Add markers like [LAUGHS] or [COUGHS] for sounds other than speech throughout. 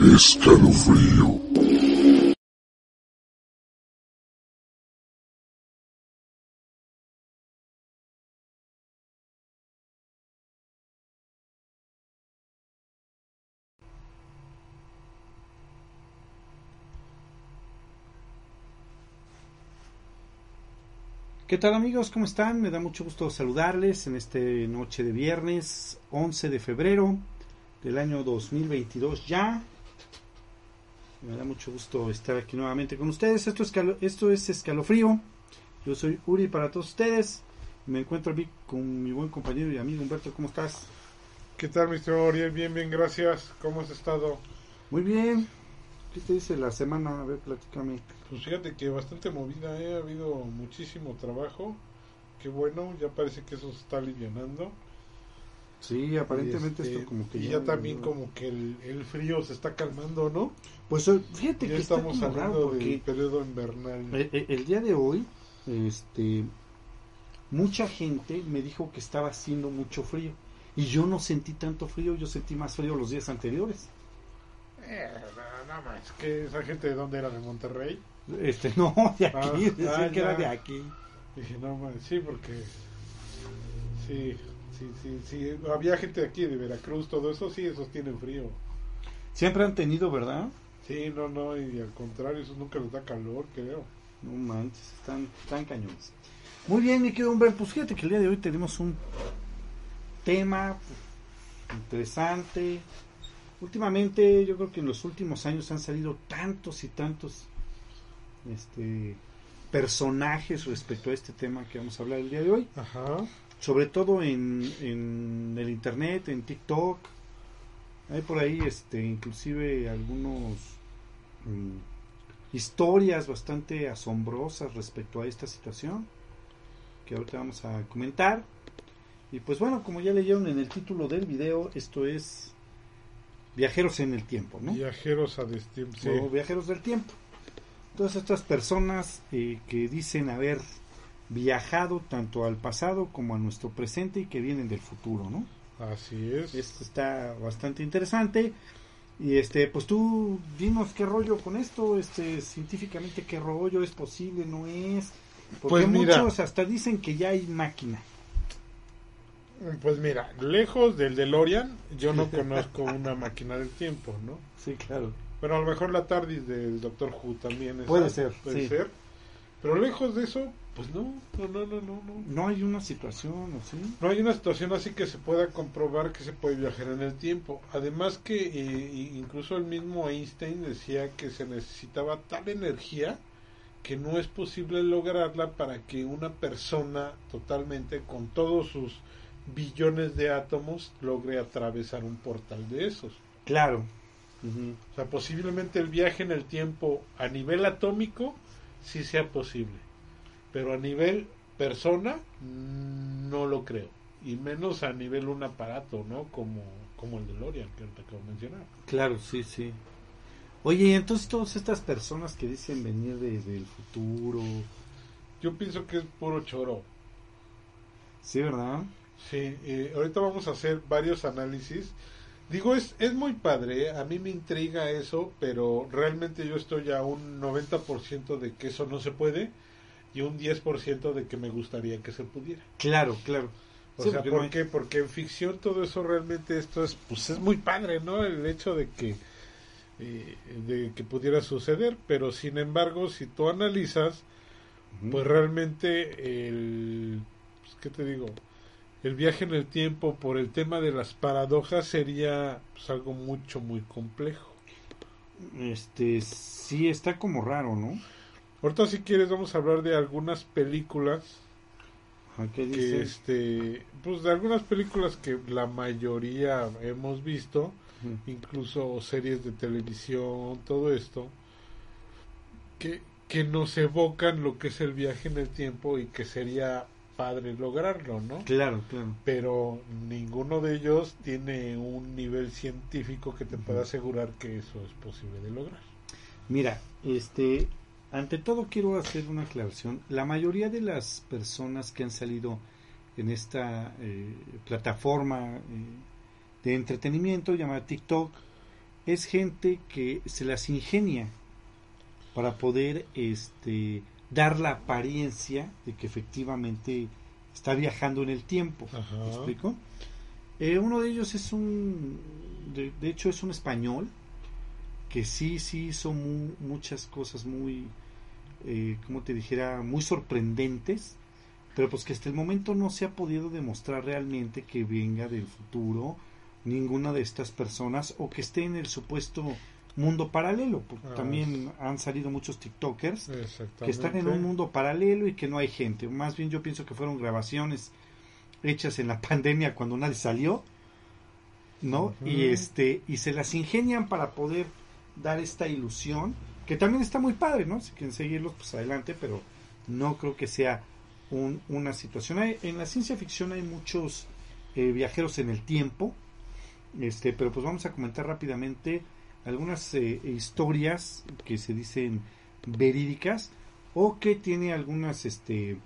Escalofrío. ¿Qué tal amigos? ¿Cómo están? Me da mucho gusto saludarles en esta noche de viernes 11 de febrero del año 2022 ya. Me da mucho gusto estar aquí nuevamente con ustedes. Esto es, esto es Escalofrío. Yo soy Uri para todos ustedes. Me encuentro aquí con mi buen compañero y amigo Humberto. ¿Cómo estás? ¿Qué tal, Mr. Oriel? Bien, bien, gracias. ¿Cómo has estado? Muy bien. ¿Qué te dice la semana? A ver, platícame. Pues fíjate que bastante movida, ¿eh? ha habido muchísimo trabajo. Qué bueno, ya parece que eso se está alivianando. Sí, aparentemente este, esto como que y ya, también como que el, el, frío se está calmando, ¿no? Pues eh, fíjate ya que estamos está hablando del periodo invernal. el, el, el, día de hoy, este, mucha gente me dijo que estaba haciendo mucho frío y yo no sentí tanto frío, yo sentí más frío los días anteriores. Eh, nada más que esa gente de dónde era de Monterrey. Este, [LAUGHS] no, de aquí, Ah, decía ah, que era de aquí. Dije, no más, sí, porque sí, sí, sí, sí, había gente de aquí de Veracruz, todo eso, sí, esos tienen frío. Siempre han tenido, ¿verdad? Sí, no, no, y al contrario, eso nunca les da calor, creo. No manches, están, están cañones. Muy bien, mi querido hombre, pues fíjate que el día de hoy tenemos un tema interesante. Últimamente, yo creo que en los últimos años han salido tantos y tantos este, personajes respecto a este tema que vamos a hablar el día de hoy. Ajá. Sobre todo en, en el internet, en TikTok. Hay por ahí, este, inclusive algunos mm, historias bastante asombrosas respecto a esta situación que ahorita vamos a comentar. Y pues bueno, como ya leyeron en el título del video, esto es Viajeros en el Tiempo, ¿no? Viajeros a destino. Sí. O Viajeros del Tiempo. Todas estas personas eh, que dicen haber viajado tanto al pasado como a nuestro presente y que vienen del futuro, ¿no? Así es. Esto está bastante interesante. Y este, pues tú dinos qué rollo con esto, este, científicamente qué rollo es posible, no es. Porque Pues mira. muchos hasta dicen que ya hay máquina. Pues mira, lejos del DeLorean, yo no [LAUGHS] conozco una máquina del tiempo, ¿no? Sí, claro. Pero a lo mejor la TARDIS del Doctor Who también es. Puede ser, Puede sí. ser. Pero lejos de eso, pues no, no, no, no, no, no. No hay una situación, ¿o sí? No hay una situación así que se pueda comprobar que se puede viajar en el tiempo. Además que eh, incluso el mismo Einstein decía que se necesitaba tal energía que no es posible lograrla para que una persona totalmente con todos sus billones de átomos logre atravesar un portal de esos. Claro. Ujú. O sea, posiblemente el viaje en el tiempo a nivel atómico sí sea posible, pero a nivel persona no lo creo, y menos a nivel un aparato, ¿no? Como, como el DeLorean que te acabo de mencionar. Claro, sí, sí. Oye, y entonces todas estas personas que dicen venir de- del futuro, Yo pienso que es puro choro. sí, ¿verdad? Sí, eh, ahorita vamos a hacer varios análisis. Digo, es, es muy padre, ¿eh? a mí me intriga eso, pero realmente yo estoy a un 90% de que eso no se puede y un 10% de que me gustaría que se pudiera. Claro, claro. O Sí, sea, porque ¿por no qué? Porque en ficción todo eso realmente esto es, pues es muy padre, ¿no? El hecho de que, eh, de que pudiera suceder, pero sin embargo, si tú analizas, pues realmente el, pues, ¿qué te digo? El viaje en el tiempo por el tema de las paradojas sería pues, algo mucho, muy complejo. Este, sí, está como raro, ¿no? Ahorita si quieres vamos a hablar de algunas películas ¿Qué que este pues de algunas películas que la mayoría hemos visto incluso series de televisión todo esto que que nos evocan lo que es el viaje en el tiempo y que sería padre lograrlo no Claro, claro. pero ninguno de ellos tiene un nivel científico que te pueda asegurar que eso es posible de lograr Mira, este, ante todo quiero hacer una aclaración. La mayoría de las personas que han salido en esta eh, plataforma eh, de entretenimiento llamada TikTok es gente que se las ingenia para poder este, dar la apariencia de que efectivamente está viajando en el tiempo. ¿Me explico? Eh, uno de ellos es un, de, de hecho es un español que sí, sí hizo mu- muchas cosas muy, eh, como te dijera, muy sorprendentes, pero pues que hasta el momento no se ha podido demostrar realmente que venga del futuro ninguna de estas personas o que esté en el supuesto mundo paralelo, porque Ah, también han salido muchos TikTokers que están en un mundo paralelo y que no hay gente. Más bien yo pienso que fueron grabaciones hechas en la [LAUGHS] pandemia cuando nadie salió, ¿no? Y este y se las ingenian para poder dar esta ilusión, que también está muy padre, ¿no? Si quieren seguirlos, pues adelante, pero no creo que sea un- una situación. Hay- en la ciencia ficción hay muchos eh, viajeros en el tiempo, este, pero pues vamos a comentar rápidamente algunas eh, historias que se dicen verídicas o que tiene algunas este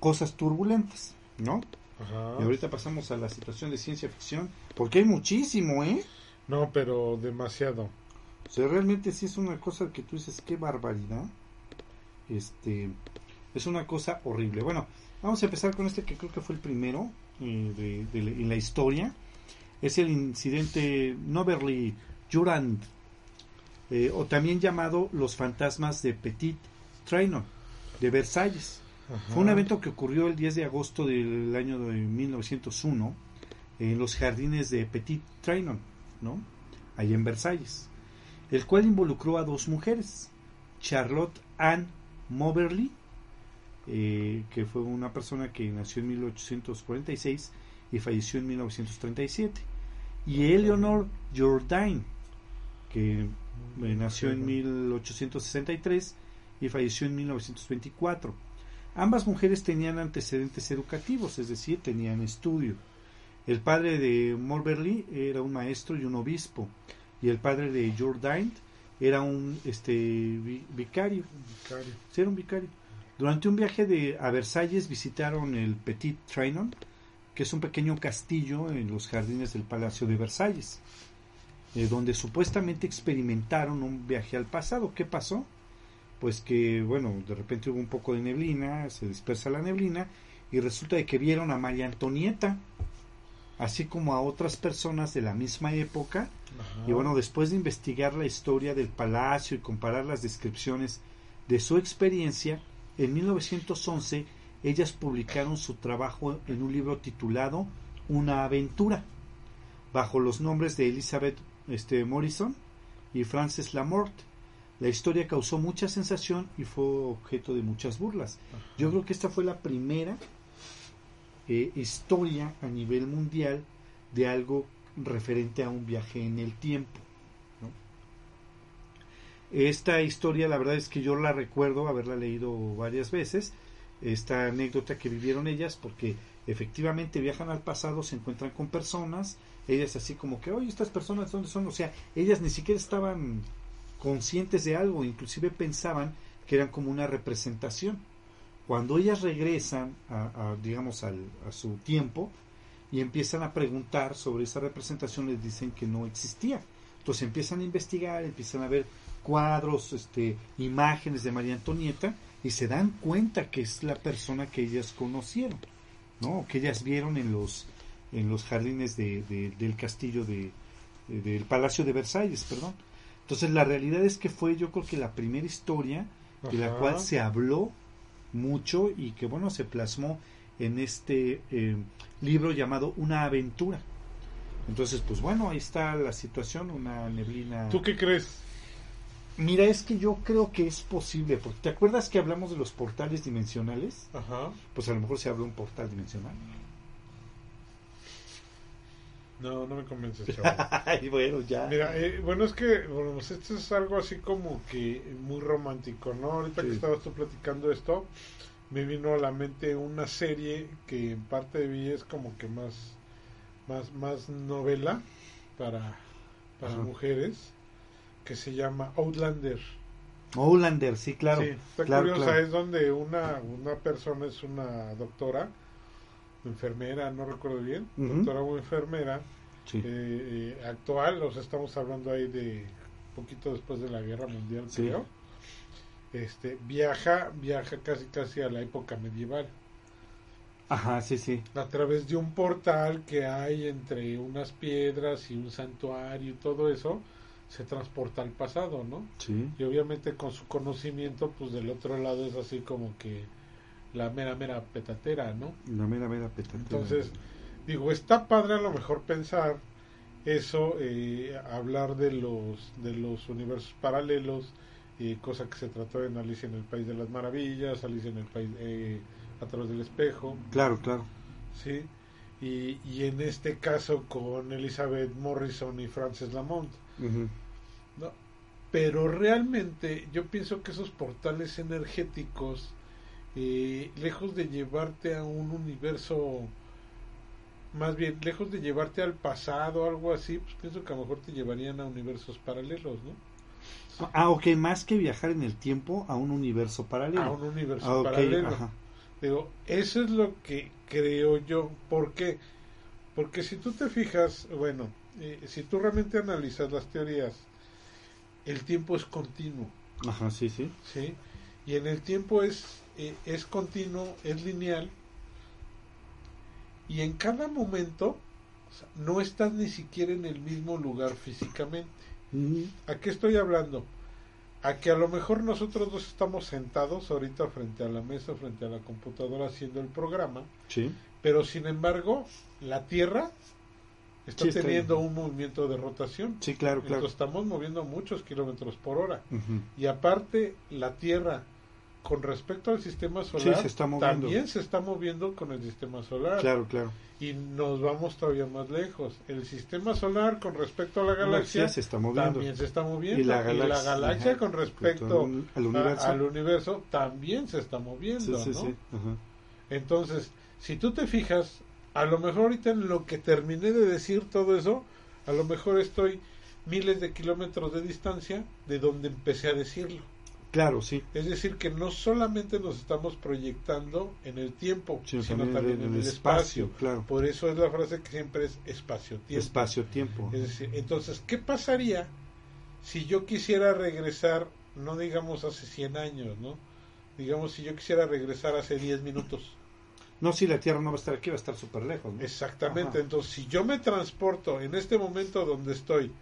cosas turbulentas, ¿no? Ajá. Y ahorita pasamos a la situación de ciencia ficción, porque hay muchísimo, ¿eh? No, pero demasiado. O sea, realmente sí es una cosa que tú dices, qué barbaridad. Este, es una cosa horrible. Bueno, vamos a empezar con este que creo que fue el primero eh, de, en la historia. Es el incidente Noverly Jurand, eh, o también llamado Los fantasmas de Petit Trianon, de Versalles. Ajá. Fue un evento que ocurrió el 10 de agosto del año de 1901 en los jardines de Petit Trianon, ¿no? Ahí en Versalles, el cual involucró a dos mujeres, Charlotte Ann Moberly, eh, que fue una persona que nació en 1846 y falleció en 1937, y Eleanor Jourdain, que nació en 1863 y falleció en 1924. Ambas mujeres tenían antecedentes educativos, es decir, tenían estudio. El padre de Morberly era un maestro y un obispo, y el padre de Jourdain era un este vi- vicario, Vicario. sí, era un vicario. Durante un viaje de, a Versalles visitaron el Petit Trianon, que es un pequeño castillo en los jardines del Palacio de Versalles, eh, donde supuestamente experimentaron un viaje al pasado. ¿Qué pasó? Pues que, bueno, de repente hubo un poco de neblina, se dispersa la neblina, y resulta de que vieron a María Antonieta, así como a otras personas de la misma época, Ajá. y bueno, después de investigar la historia del palacio y comparar las descripciones de su experiencia, en 1911 ellas publicaron su trabajo en un libro titulado Una aventura, bajo los nombres de Elizabeth este, Morrison y Frances Lamort. La historia causó mucha sensación y fue objeto de muchas burlas. Yo creo que esta fue la primera eh, historia a nivel mundial de algo referente a un viaje en el tiempo. ¿no? Esta historia, la verdad es que yo la recuerdo haberla leído varias veces, esta anécdota que vivieron ellas, porque efectivamente viajan al pasado, se encuentran con personas, ellas así como que, oye, estas personas, ¿dónde son? O sea, ellas ni siquiera estaban conscientes de algo, inclusive pensaban que eran como una representación. Cuando ellas regresan a, a, digamos, al, a su tiempo y empiezan a preguntar sobre esa representación, les dicen que no existía. Entonces empiezan a investigar, empiezan a ver cuadros, este, imágenes de María Antonieta y se dan cuenta que es la persona que ellas conocieron, ¿no? Que ellas vieron en los en los jardines de, de, del castillo de, de, del Palacio de Versalles, perdón. Entonces la realidad es que fue yo creo que la primera historia de la cual se habló mucho y que bueno se plasmó en este eh, libro llamado Una aventura. Entonces pues bueno ahí está la situación, una neblina. ¿Tú qué crees? Mira, es que yo creo que es posible, porque ¿te acuerdas que hablamos de los portales dimensionales? Ajá. Pues a lo mejor se abre un portal dimensional. No, no me convences, [LAUGHS] chaval. Ay, bueno, ya. Mira, eh, bueno, es que bueno, pues esto es algo así como que muy romántico, ¿no? Ahorita Sí. que estabas tú platicando esto, me vino a la mente una serie que en parte de mí es como que más, más, más novela para, para Ajá. mujeres, que se llama Outlander. Outlander, sí, claro. Sí, está claro, curiosa, claro. es donde una, una persona es una doctora, enfermera, no recuerdo bien, doctora o enfermera, Sí. eh, eh, actual, o sea, estamos hablando ahí de poquito después de la guerra mundial, Sí. creo. Este, viaja, viaja casi casi a la época medieval, Ajá, sí, sí. a través de un portal que hay entre unas piedras y un santuario y todo eso, se transporta al pasado, ¿no? Sí. Y obviamente con su conocimiento, pues del otro lado es así como que la mera, mera petatera, ¿no? La mera, mera petatera. Entonces, digo, está padre a lo mejor pensar eso, eh, hablar de los, de los universos paralelos, eh, cosa que se trató en Alicia en el País de las Maravillas, Alicia en el País eh, a través del espejo, Claro, claro. ¿sí? Y, y en este caso con Elizabeth Morrison y Frances Lamont. ¿no? Pero realmente yo pienso que esos portales energéticos, eh, lejos de llevarte a un universo, más bien, lejos de llevarte al pasado o algo así, pues pienso que a lo mejor te llevarían a universos paralelos, ¿no? Ah, ok, más que viajar en el tiempo a un universo paralelo. A un universo Ah, paralelo. ajá. Digo, eso es lo que creo yo. ¿Por qué? Porque si tú te fijas, bueno, eh, si tú realmente analizas las teorías, el tiempo es continuo. Ajá, sí, sí. ¿sí? Y en el tiempo es, eh, es continuo, es lineal, y en cada momento o sea, no estás ni siquiera en el mismo lugar físicamente. ¿A qué estoy hablando? A que a lo mejor nosotros dos estamos sentados ahorita frente a la mesa, frente a la computadora haciendo el programa, Sí. pero sin embargo la Tierra está Sí, teniendo un movimiento de rotación. Sí, claro, claro. Entonces estamos moviendo muchos kilómetros por hora. Y aparte, la Tierra, con respecto al sistema solar, Sí, se está moviendo. también se está moviendo con el sistema solar. Claro, claro. Y nos vamos todavía más lejos. El sistema solar, con respecto a la galaxia, galaxia se está moviendo. también se está moviendo. Y la galaxia- galaxia, ajá, con respecto al- a- universo. al universo, también se está moviendo. Sí, sí, ¿no? Ajá. Entonces, si tú te fijas, a lo mejor ahorita en lo que terminé de decir todo eso, a lo mejor estoy miles de kilómetros de distancia de donde empecé a decirlo. Claro, sí. Es decir, que no solamente nos estamos proyectando en el tiempo, Sino sino, también también, en el espacio. claro. Por eso es la frase que siempre es espacio-tiempo. Espacio-tiempo. Es decir, entonces, ¿qué pasaría si yo quisiera regresar, no digamos hace 100 años, ¿no? Digamos si yo quisiera regresar hace 10 minutos. No, si la Tierra no va a estar aquí, va a estar súper lejos. ¿no? Exactamente, Ajá. entonces si yo me transporto en este momento donde estoy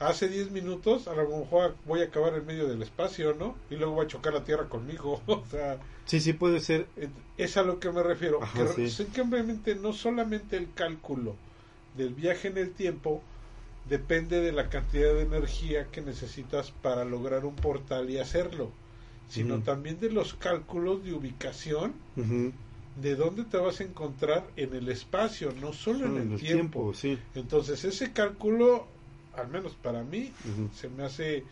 hace 10 minutos, a lo mejor voy a acabar en medio del espacio, ¿no? Y luego va a chocar la Tierra conmigo, [LAUGHS] o sea, Sí, sí, puede ser. es a lo que me refiero. Ajá, que sí. simplemente no solamente el cálculo del viaje en el tiempo depende de la cantidad de energía que necesitas para lograr un portal y hacerlo, sino también de los cálculos de ubicación de dónde te vas a encontrar en el espacio, no solo Solo en el, tiempo. sí. Entonces ese cálculo, al menos para mí, se me hace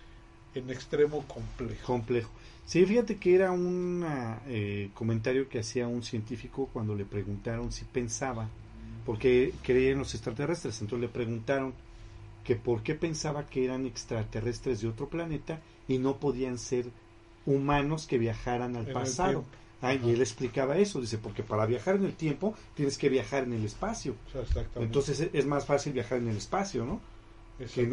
en extremo complejo. Complejo. Sí, fíjate que era un eh, comentario que hacía un científico cuando le preguntaron si pensaba, porque creía en los extraterrestres, entonces le preguntaron que por qué pensaba que eran extraterrestres de otro planeta y no podían ser humanos que viajaran al En pasado. Ah, y él explicaba eso, dice, porque para viajar en el tiempo tienes que viajar en el espacio. O sea, exactamente. Entonces es más fácil viajar en el espacio, ¿no?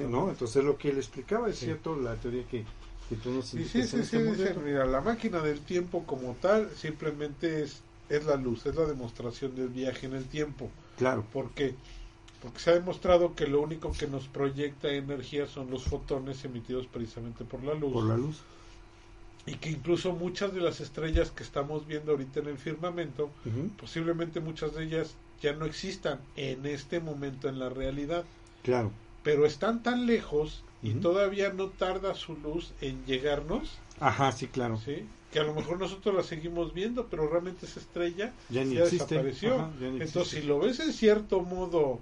¿No? Entonces es lo que él explicaba, es Sí. cierto, la teoría que, que tú nos Sí, sí, sí, este sí, dicen, mira, la máquina del tiempo como tal simplemente es, es la luz, es la demostración del viaje en el tiempo. Claro, ¿Por qué? Porque se ha demostrado que lo único que nos proyecta energía son los fotones emitidos precisamente por la luz. por la luz. Y que incluso muchas de las estrellas que estamos viendo ahorita en el firmamento, posiblemente muchas de ellas ya no existan en este momento en la realidad. Claro, pero están tan lejos y todavía no tarda su luz en llegarnos, Ajá, sí, claro. ¿sí? que a lo mejor nosotros la seguimos viendo, pero realmente esa estrella Ya ni ya existe. desapareció. Ajá, ya ni Entonces, existe. si lo ves en cierto modo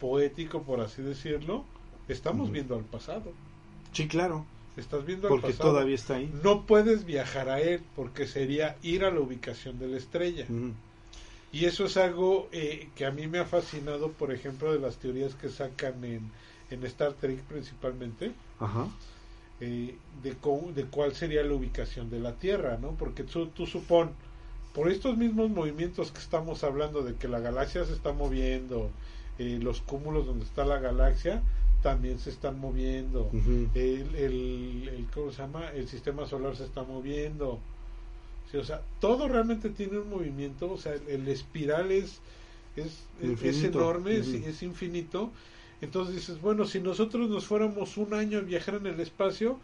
poético, por así decirlo, estamos viendo al pasado. Sí, claro. Estás viendo Porque al pasado. todavía está ahí. No puedes viajar a él porque sería ir a la ubicación de la estrella. Ujú. Y eso es algo eh, que a mí me ha fascinado, por ejemplo, de las teorías que sacan en, en Star Trek principalmente, Ajá. eh, de, cómo- de cuál sería la ubicación de la Tierra, ¿no? Porque tú, tú supón, por estos mismos movimientos que estamos hablando de que la galaxia se está moviendo, eh, los cúmulos donde está la galaxia también se están moviendo, el, el- ¿cómo se llama? El sistema solar se está moviendo. O sea, todo realmente tiene un movimiento, o sea, el, el espiral es, es, es- enorme, es, infinito. Entonces dices, bueno, si nosotros nos fuéramos un año a viajar en el espacio,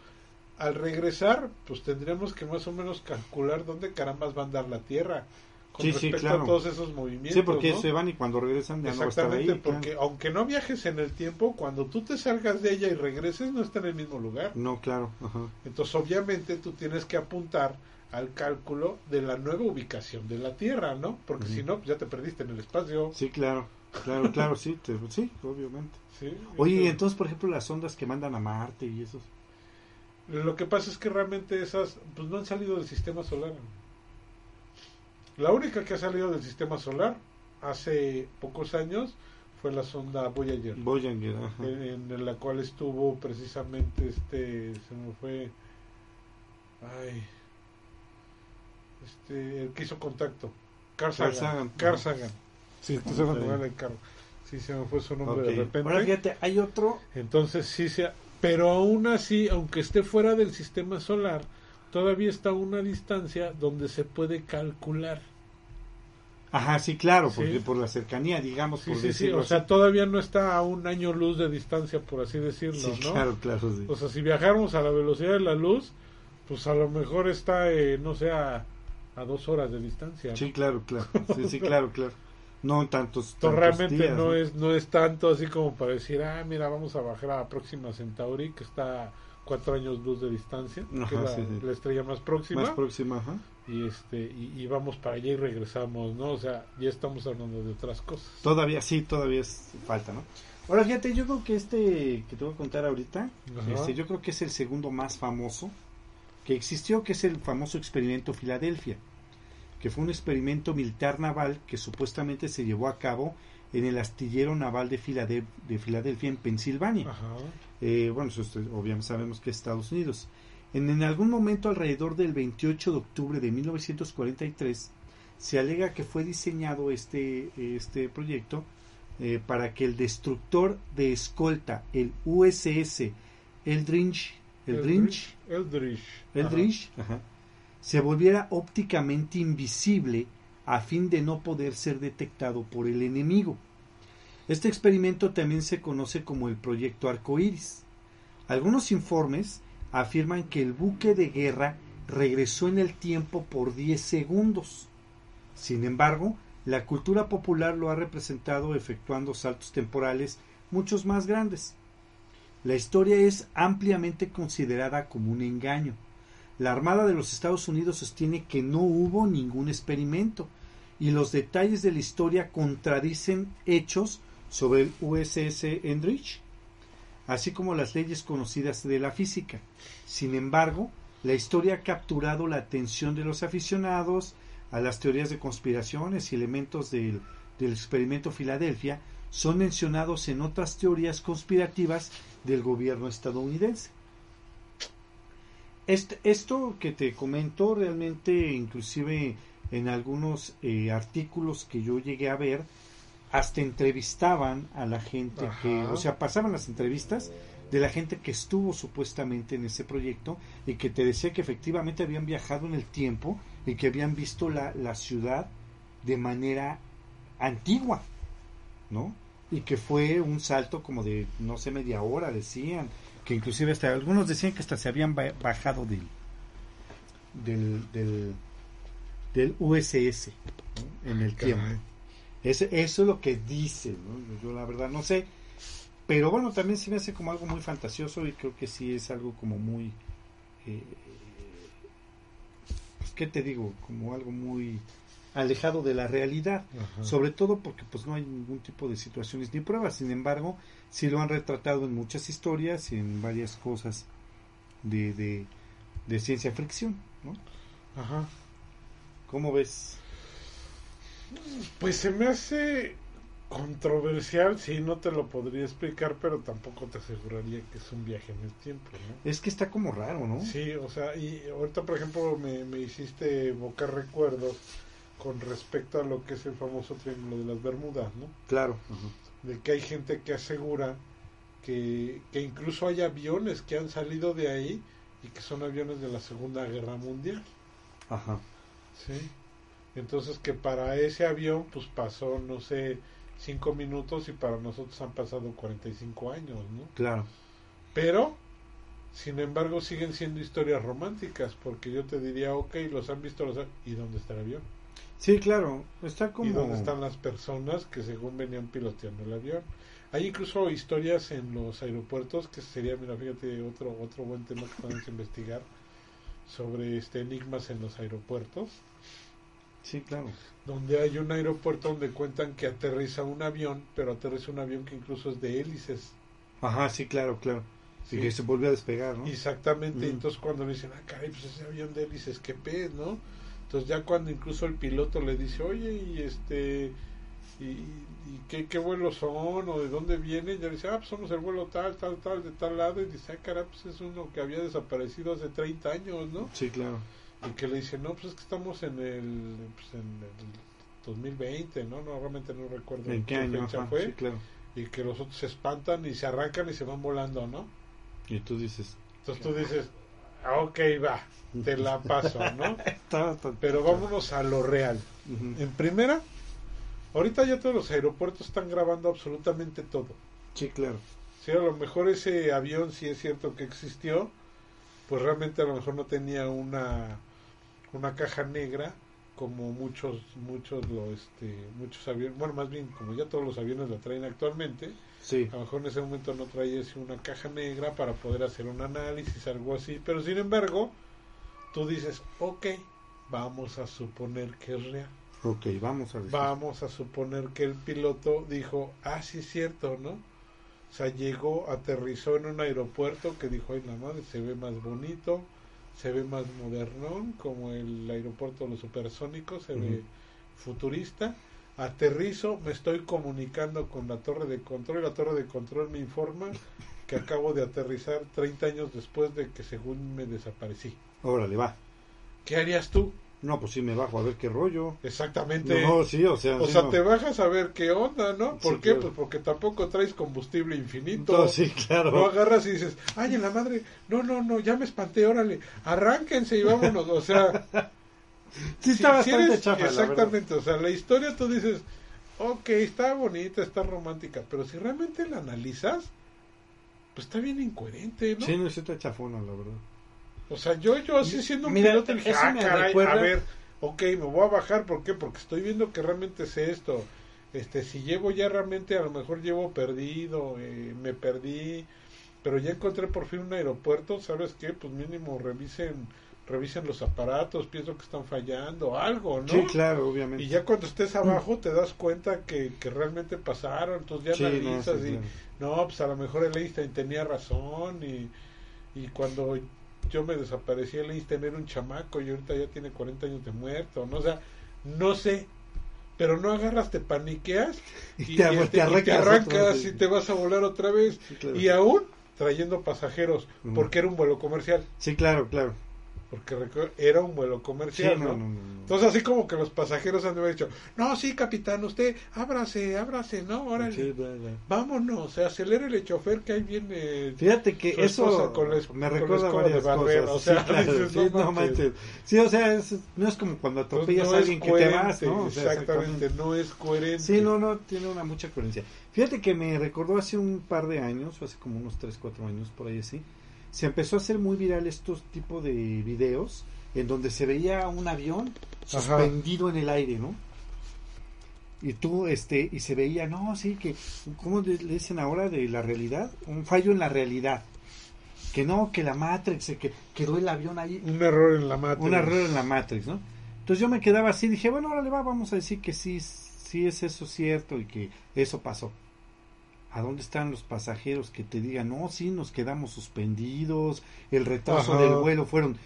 al regresar, pues tendríamos que más o menos calcular dónde carambas va a andar la Tierra con Sí, sí, respecto claro. a todos esos movimientos. Sí, porque ¿no? se van y cuando regresan ya no va a estar ahí. Exactamente, claro. porque aunque no viajes en el tiempo, cuando tú te salgas de ella y regreses, no está en el mismo lugar. No, claro. Ajá. Entonces, obviamente, tú tienes que apuntar al cálculo de la nueva ubicación de la Tierra, ¿no? Porque si no, pues ya te perdiste en el espacio. Sí, claro. Claro, claro, sí. te- sí, obviamente. ¿sí? Oye, y entonces, por ejemplo, las ondas que mandan a Marte y esos. Lo que pasa es que realmente esas pues no han salido del sistema solar. La única que ha salido del sistema solar hace pocos años fue la sonda Voyager, Voyager, ajá. en, en la cual estuvo precisamente este, se me fue, ay, este, el que hizo contacto, Carl Carl Sagan. Sagan. Carl Sagan. Sí, el Carl. Sí, se me fue su nombre de repente. Ahora fíjate, hay otro. Entonces sí se... Pero aún así, aunque esté fuera del sistema solar, todavía está a una distancia donde se puede calcular. Ajá, sí, claro, Sí. porque por la cercanía, digamos, Sí, por sí, O sea, todavía no está a un año luz de distancia, por así decirlo, Sí, ¿no? claro, claro, sí. O sea, si viajáramos a la velocidad de la luz, pues a lo mejor está, eh, no sé, a, a dos horas de distancia. ¿no? Sí, claro, claro. Sí, sí, [LAUGHS] claro, claro. No tantos. Tantos realmente días, no es no es tanto así como para decir, ah, mira, vamos a bajar a la próxima Centauri, que está a cuatro años luz de distancia, que es la, sí, sí. la estrella más próxima. Más próxima, ajá. y este y, y vamos para allá y regresamos, ¿no? O sea, ya estamos hablando de otras cosas. Todavía, sí, todavía es falta, ¿no? Ahora fíjate, yo creo que este que te voy a contar ahorita, Ajá. este, yo creo que es el segundo más famoso que existió, que es el famoso experimento Filadelfia, que fue un experimento militar naval que supuestamente se llevó a cabo en el astillero naval de, Filadel- de Filadelfia, en Pensilvania. Ajá. Eh, bueno, eso obviamente sabemos que es Estados Unidos. En, en algún momento alrededor del 28 de octubre de 1943 se alega que fue diseñado este, este proyecto eh, para que el destructor de escolta, el USS Eldridge, Eldridge. Eldridge, ajá, se volviera ópticamente invisible a fin de no poder ser detectado por el enemigo. Este experimento también se conoce como el proyecto Arcoíris. Algunos informes afirman que el buque de guerra regresó en el tiempo por 10 segundos. Sin embargo, la cultura popular lo ha representado efectuando saltos temporales muchos más grandes. La historia es ampliamente considerada como un engaño. La Armada de los Estados Unidos sostiene que no hubo ningún experimento y los detalles de la historia contradicen hechos sobre el USS Enrich, así como las leyes conocidas de la física. Sin embargo, la historia ha capturado la atención de los aficionados a las teorías de conspiraciones y elementos del, del experimento Filadelfia son mencionados en otras teorías conspirativas del gobierno estadounidense. Este, esto que te comento realmente, inclusive en algunos eh, artículos que yo llegué a ver, hasta entrevistaban a la gente que, o sea, pasaban las entrevistas de la gente que estuvo supuestamente en ese proyecto y que te decía que efectivamente habían viajado en el tiempo y que habían visto la, la ciudad de manera antigua, ¿no? Y que fue un salto como de, no sé, media hora, decían, que inclusive hasta algunos decían que hasta se habían ba- bajado del, del, del, del USS ¿no? en el tiempo. Ese- eso es lo que dicen, ¿no? yo la verdad no sé, Pero bueno, también se me hace como algo muy fantasioso y creo que sí es algo como muy... Eh, pues, ¿Qué te digo? Como algo muy alejado de la realidad, Ajá. sobre todo porque pues no hay ningún tipo de situaciones ni pruebas, sin embargo, sí lo han retratado en muchas historias y en varias cosas de, de, de ciencia fricción, ¿no? Ajá. ¿Cómo ves? Pues se me hace controversial, sí, no te lo podría explicar, pero tampoco te aseguraría que es un viaje en el tiempo, ¿no? Es que está como raro, ¿no? Sí, o sea, y ahorita, por ejemplo, me, me hiciste evocar recuerdos con respecto a lo que es el famoso Triángulo de las Bermudas, ¿no? Claro. De que hay gente que asegura que, que incluso hay aviones que han salido de ahí y que son aviones de la Segunda Guerra Mundial, Ajá. ¿sí? Entonces que para ese avión pues pasó, no sé, cinco minutos y para nosotros han pasado 45 años, ¿no? Claro. Pero, sin embargo, siguen siendo historias románticas, porque yo te diría, ok, los han visto, los han... ¿y dónde está el avión? Sí, claro. Está como... ¿Y dónde están las personas que según venían piloteando el avión? Hay incluso historias en los aeropuertos, que sería, mira, fíjate, otro, otro buen tema que podemos [LAUGHS] investigar, sobre este enigmas en los aeropuertos, Sí, claro. donde hay un aeropuerto donde cuentan que aterriza un avión, pero aterriza un avión que incluso es de hélices. Ajá, sí, claro, claro. Sí. Y que se volvió a despegar, ¿no? Exactamente, Mm. entonces cuando le dicen, ah, caray, pues ese avión de hélices, qué pez, ¿no? Entonces ya cuando incluso el piloto le dice, oye, y este, y, y qué, qué vuelos son, o de dónde vienen, ya le dice, ah, pues somos el vuelo tal, tal, tal, de tal lado, y dice, ah, caray, pues es uno que había desaparecido hace 30 años, ¿no? Sí, claro. Y que le dice, no, pues es que estamos en el, pues en el 2020, ¿no? No, realmente no recuerdo ¿En qué año? fecha Ajá, fue, Sí, claro. y que los otros se espantan y se arrancan y se van volando, ¿no? Y tú dices... Entonces tú dices, ok, va, te la paso, ¿no? [LAUGHS] Pero vámonos a lo real. En primera, ahorita ya todos los aeropuertos están grabando absolutamente todo. Sí, claro. Si a lo mejor ese avión, si es cierto que existió, pues realmente a lo mejor no tenía una, una caja negra como muchos muchos lo este muchos aviones bueno más bien como ya todos los aviones la traen actualmente Sí. a lo mejor en ese momento no traía así una caja negra para poder hacer un análisis, algo así, pero sin embargo, tú dices, ok, vamos a suponer que es real. Ok, vamos a ver. Vamos a suponer que el piloto dijo, ah, sí es cierto, ¿no? O sea, llegó, aterrizó en un aeropuerto que dijo, ay, la madre, se ve más bonito, se ve más modernón, como el aeropuerto de los supersónicos, se ve Ujú. futurista. Aterrizo, me estoy comunicando con la torre de control y la torre de control me informa que acabo de aterrizar 30 años después de que según me desaparecí. Órale, va. ¿Qué harías tú? No, pues sí me bajo a ver qué rollo. Exactamente. No, sí, o sea... O sí, sea, no. te bajas a ver qué onda, ¿no? ¿Por Sí, qué? claro. Pues porque tampoco traes combustible infinito. No, sí, claro. No agarras y dices, ay, en la madre, no, no, no, ya me espanté, órale, arránquense y vámonos. O sea, [LAUGHS] Sí, si- está si bastante eres- chafa, la. Exactamente, o sea, la historia tú dices, ok, está bonita, está romántica, pero si realmente la analizas, pues está bien incoherente, ¿no? Sí, no, sí está chafona, la verdad. O sea, yo, yo así siendo un Mira, piloto dije, ah, caray, recuerda- a ver, ok, me voy a bajar, ¿por qué? Porque estoy viendo que realmente sé esto. Este, si llevo ya realmente, a lo mejor llevo perdido, eh, me perdí, pero ya encontré por fin un aeropuerto, ¿sabes qué? Pues mínimo revisen, revisen los aparatos, pienso que están fallando, algo, ¿no? Sí, claro, obviamente. Y ya cuando estés abajo te das cuenta que, que realmente pasaron, entonces ya Sí, no, analizas sí, y claro. no, pues a lo mejor el Einstein tenía razón y, y cuando yo me desaparecí el Einstein era un chamaco y ahorita ya tiene 40 años de muerto, ¿no? O sea, no sé, pero no agarras, te paniqueas [LAUGHS] Y y, te- y te este, y arrancas te arrancas y te vas a volar otra vez Sí, claro. y aún trayendo pasajeros Mm. porque era un vuelo comercial, Sí, claro, claro. Porque era un vuelo Sí, comercial, no, ¿no? no, no. Entonces así como que los pasajeros han dicho, no, sí, capitán, usted ábrase, ábrase, no, órale, Sí, vámonos, se acelera el chofer que ahí viene. Fíjate que eso con me con recuerda escoba varias de barrer, cosas. o sea, sí, [LAUGHS] claro, dices, sí, no manches. Sí, o sea, es- no es como cuando Entonces, atropellas a alguien que te vas, ¿no? O sea, exactamente, no es coherente. Sí, no, no, tiene una mucha coherencia. Fíjate que me recordó hace un par de años, o hace como unos 3, 4 años, por ahí así, se empezó a hacer muy viral estos tipos de videos en donde se veía un avión suspendido en el aire, ¿no? y tú este y se veía no sí que cómo le le dicen ahora de la realidad un fallo en la realidad. Que no que la Matrix que quedó el avión ahí. Un error en la Matrix. un error en la Matrix no entonces yo me quedaba así dije bueno ahora le va vamos a decir que sí sí es eso cierto y que eso pasó ¿A dónde están los pasajeros que te digan, no, sí, nos quedamos suspendidos, el retraso Ajá. del vuelo fueron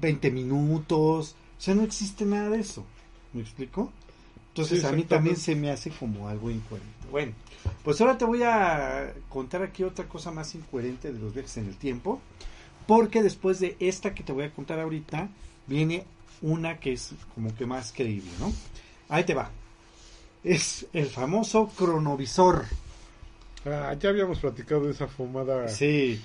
20 minutos, o sea, no existe nada de eso, ¿me explico? Entonces Sí, a mí también se me hace como algo incoherente. Bueno, pues ahora te voy a contar aquí otra cosa más incoherente de los viajes en el tiempo, porque después de esta que te voy a contar ahorita, viene una que es como que más creíble, ¿no? Ahí te va. Es el famoso cronovisor. Ah, ya habíamos platicado de esa fumada. Sí,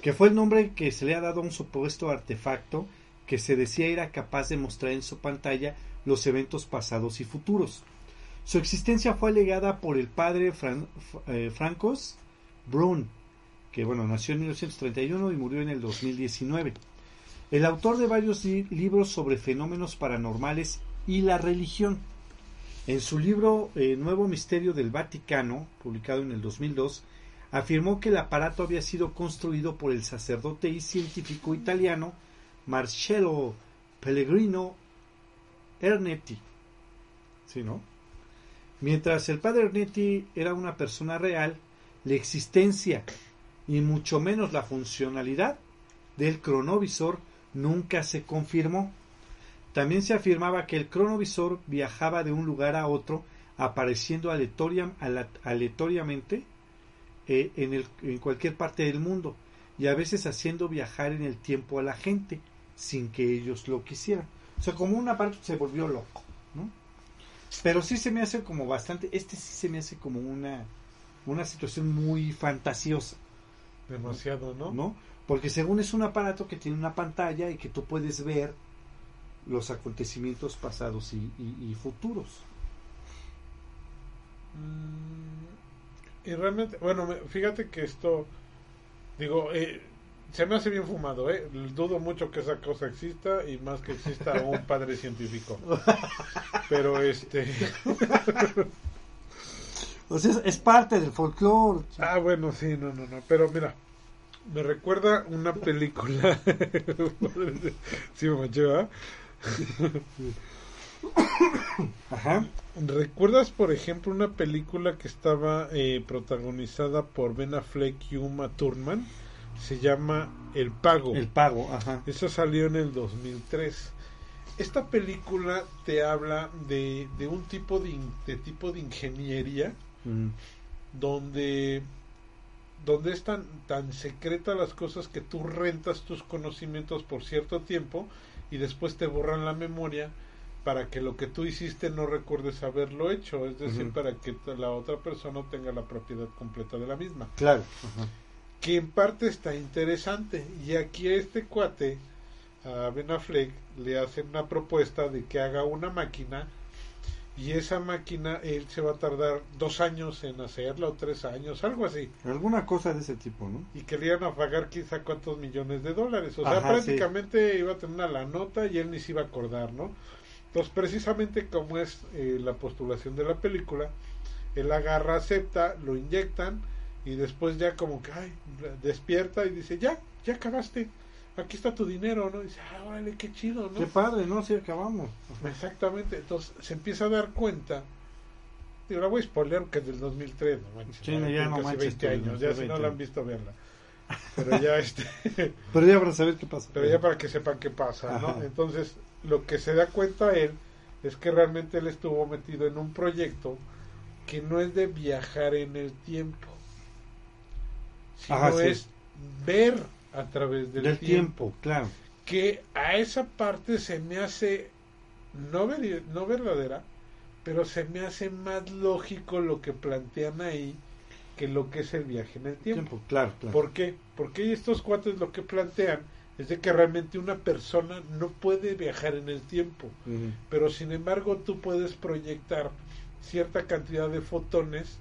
que fue el nombre que se le ha dado a un supuesto artefacto que se decía era capaz de mostrar en su pantalla los eventos pasados y futuros. Su existencia fue alegada por el padre eh, Francos Brun, que bueno, nació en 1931 y murió en el 2019. El autor de varios li- libros sobre fenómenos paranormales y la religión. En su libro eh, Nuevo Misterio del Vaticano, publicado en el 2002, afirmó que el aparato había sido construido por el sacerdote y científico italiano Marcello Pellegrino Ernetti. ¿Sí, no? Mientras el padre Ernetti era una persona real, la existencia y mucho menos la funcionalidad del cronovisor nunca se confirmó. También se afirmaba que el cronovisor viajaba de un lugar a otro apareciendo aleatoria- aleatoriamente eh, en, el- en cualquier parte del mundo y a veces haciendo viajar en el tiempo a la gente sin que ellos lo quisieran. O sea, como una parte se volvió loco, ¿no? Pero sí se me hace como bastante, este sí se me hace como una, una situación muy fantasiosa, Demasiado, ¿no? ¿no? Porque según es un aparato que tiene una pantalla y que tú puedes ver los acontecimientos pasados y, y- y futuros. Mm, Y realmente, bueno, fíjate que esto, digo, eh, se me hace bien fumado, ¿eh? Dudo mucho que esa cosa exista y más que exista [LAUGHS] un padre científico. Pero este, [LAUGHS] es, es parte del folclore. ah, bueno, sí, no, no, no, pero mira, me recuerda una película, [LAUGHS] sí me manché, ¿verdad? [LAUGHS] Ajá. ¿Recuerdas, por ejemplo, una película que estaba eh, protagonizada por Ben Affleck y Uma Thurman? Se llama El Pago. El pago, ajá. Esa salió en el 2003. Esta película te habla de, de un tipo de tipo de ingeniería Mm, donde donde es tan, tan secreta las cosas que tú rentas tus conocimientos por cierto tiempo y después te borran la memoria para que lo que tú hiciste no recuerdes haberlo hecho, es decir, para que la otra persona tenga la propiedad completa de la misma Claro. Que en parte está interesante. Y aquí a este cuate, a Ben Affleck, le hacen una propuesta de que haga una máquina y esa máquina él se va a tardar dos años en hacerla o tres años, algo así. Alguna cosa de ese tipo, ¿no? Y que le iban a pagar quizá cuántos millones de dólares. O sea, Ajá, prácticamente iba a tener una la nota y él ni se iba a acordar, ¿no? Entonces, precisamente como es eh, la postulación de la película, él agarra, acepta, lo inyectan y después ya como que ay, despierta y dice, ya, ya acabaste, aquí está tu dinero, ¿no? Y dice, ah, órale, qué chido, ¿no? Qué padre, ¿no? Sí, acabamos. Exactamente, entonces se empieza a dar cuenta. Digo, la voy a spoiler que es del 2003, no manches. Sí, ya no, ya no casi manches 20 tú, años, ya si 20 no la han visto, verla. Pero ya [LAUGHS] este, Pero ya para saber qué pasa. pero ya para que sepan qué pasa, ¿no? Ajá. Entonces, lo que se da cuenta él es que realmente él estuvo metido en un proyecto que no es de viajar en el tiempo, sino Ajá, sí. es ver a través del, Del tiempo. tiempo, claro. que a esa parte se me hace no, veri- no verdadera, pero se me hace más lógico lo que plantean ahí que lo que es el viaje en el tiempo. Tiempo, claro, claro. ¿Por qué? Porque estos cuates lo que plantean es de que realmente una persona no puede viajar en el tiempo, pero sin embargo tú puedes proyectar cierta cantidad de fotones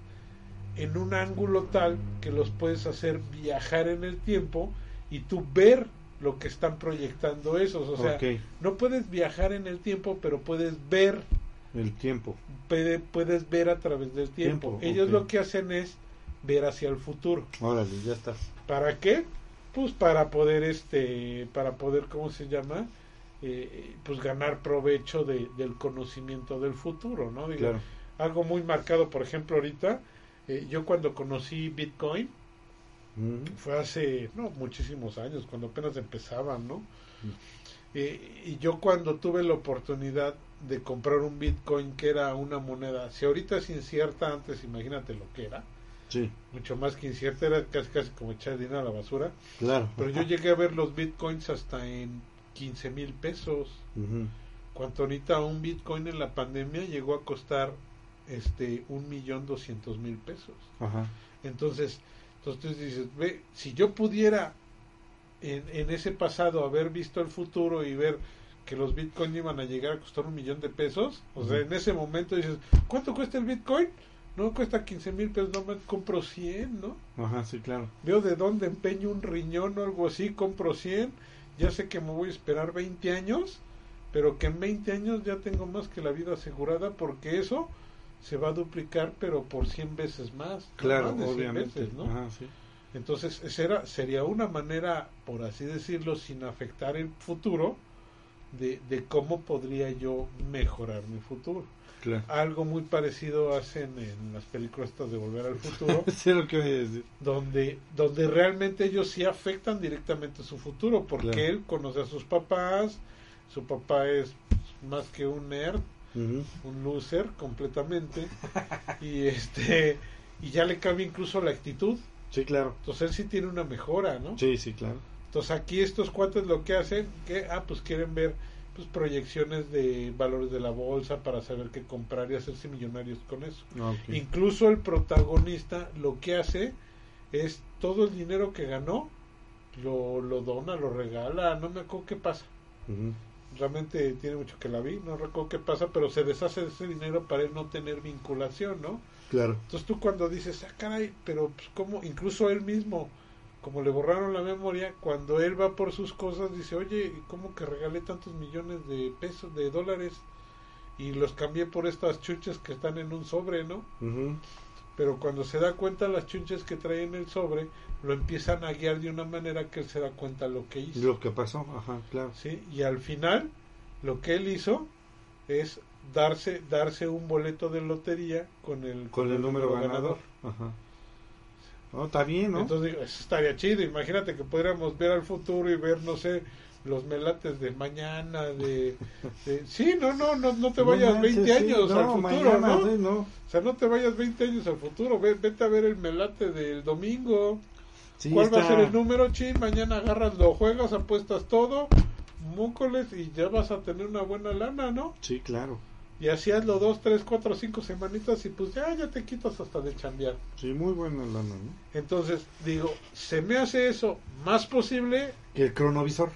en un ángulo tal que los puedes hacer viajar en el tiempo y tú ver lo que están proyectando esos. O sea, no puedes viajar en el tiempo, pero puedes ver El tiempo. puede- puedes ver a través del tiempo. Tiempo, Ellos lo que hacen es ver hacia el futuro. Órale, ya está. ¿Para qué? Pues para poder, este, para poder, ¿cómo se llama? Eh, pues ganar provecho de, del conocimiento del futuro, ¿no? Digo, Claro. Algo muy marcado, por ejemplo, ahorita, eh, yo cuando conocí Bitcoin, Fue hace, no, muchísimos años, cuando apenas empezaban, ¿no? Eh, y yo cuando tuve la oportunidad de comprar un Bitcoin que era una moneda, si ahorita es incierta, antes imagínate lo que era, Sí, mucho más que incierta, era casi casi como echar dinero a la basura, claro. pero yo llegué a ver los Bitcoins hasta en 15 mil pesos, Ujú. cuando ahorita un Bitcoin en la pandemia llegó a costar este un millón doscientos mil pesos. Ajá. Entonces, entonces dices, ve, si yo pudiera en, en ese pasado haber visto el futuro y ver que los bitcoins iban a llegar a costar un millón de pesos, o sea, en ese momento dices, ¿cuánto cuesta el bitcoin? No, cuesta 15 mil pesos, no me compro 100, ¿no? Ajá, sí, claro. Veo de dónde empeño un riñón o algo así, compro 100, ya sé que me voy a esperar 20 años, pero que en 20 años ya tengo más que la vida asegurada porque eso se va a duplicar, pero por 100 veces más. Claro, más de 100 obviamente. veces, ¿no? Ajá, sí. Entonces, esa era, sería una manera, por así decirlo, sin afectar el futuro, de, de cómo podría yo mejorar mi futuro. Claro. Algo muy parecido hacen en las películas estas de Volver al Futuro, [LAUGHS] sé lo que voy a decir. donde, donde realmente ellos sí afectan directamente su futuro, porque Claro. él conoce a sus papás, su papá es pues, más que un nerd, Un loser completamente, [LAUGHS] y este y ya le cambia incluso la actitud, Sí, claro. entonces él sí tiene una mejora, ¿no? Sí, sí, claro. Entonces aquí estos cuates lo que hacen, que ah, pues quieren ver pues proyecciones de valores de la bolsa para saber qué comprar y hacerse millonarios con eso. Ok. Incluso el protagonista lo que hace es todo el dinero que ganó lo, lo dona, lo regala, no me acuerdo qué pasa. Realmente tiene mucho que la vi, no recuerdo qué pasa, pero se deshace de ese dinero para él no tener vinculación, ¿no? Claro. Entonces tú cuando dices, ah, caray, pero pues como, incluso él mismo, como le borraron la memoria, cuando él va por sus cosas, dice, oye, ¿y ¿cómo que regalé tantos millones de pesos, de dólares? Y los cambié por estas chuches que están en un sobre, ¿no? Ujú. Pero cuando se da cuenta las chunches que trae en el sobre, lo empiezan a guiar de una manera que él se da cuenta lo que hizo. Lo que pasó, ajá, claro. ¿sí? Y al final, lo que él hizo es darse darse un boleto de lotería con el, Con el número ganador. Ajá. No, está bien, ¿no? Entonces digo, eso estaría chido. Imagínate que pudiéramos ver al futuro y ver, no sé, los melates de mañana, de... de- sí, no, no, no, no te No vayas manches, 20 sí, años no, al futuro, mañana, ¿no? sí, no. O sea, no te vayas 20 años al futuro, ve, vete a ver el melate del domingo. Sí, ¿Cuál va a ser el número, chin? Mañana agarras, lo juegas, apuestas todo, múcoles y ya vas a tener una buena lana, ¿no? Sí, claro. Y así hazlo dos, tres, cuatro, cinco semanitas y pues ya, ya te quitas hasta de chambear. Sí, muy buena lana, ¿no? Entonces, digo, se me hace eso más posible, Que el cronovisor.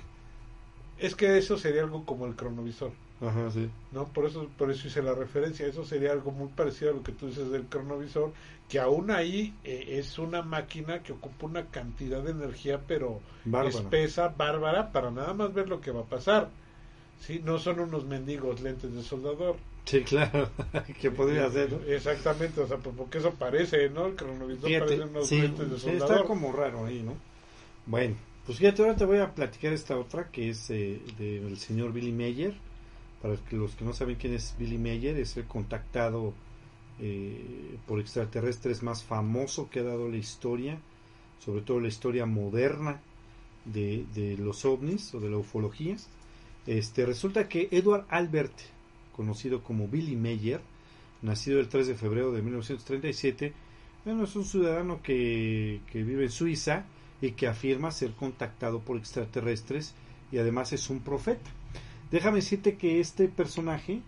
Es que eso sería algo como el cronovisor, Ajá, sí. ¿no? Por eso, por eso hice la referencia, eso sería algo muy parecido a lo que tú dices del cronovisor, que aún ahí eh, es una máquina que ocupa una cantidad de energía, pero Bárbara. espesa, bárbara, para nada más ver lo que va a pasar. Sí, no son unos mendigos lentes de soldador. Sí, claro. [LAUGHS] que podría ser, ¿no? Exactamente, o sea, pues, porque eso parece, ¿no? El cronovisor Fíjate, parece unos sí, lentes de sí, soldador. está como raro ahí, ¿no? Bueno, pues fíjate, ahora te voy a platicar esta otra que es eh, del señor Billy Mayer. Para los que no saben quién es Billy Mayer, es el contactado eh, por extraterrestres más famoso que ha dado la historia, sobre todo la historia moderna de, de los ovnis o de la ufología. Este, resulta que Edward Albert, conocido como Billy Mayer, nacido el 3 de febrero de 1937, bueno, es un ciudadano que, que vive en Suiza y que afirma ser contactado por extraterrestres y además es un profeta. Déjame decirte que este personaje,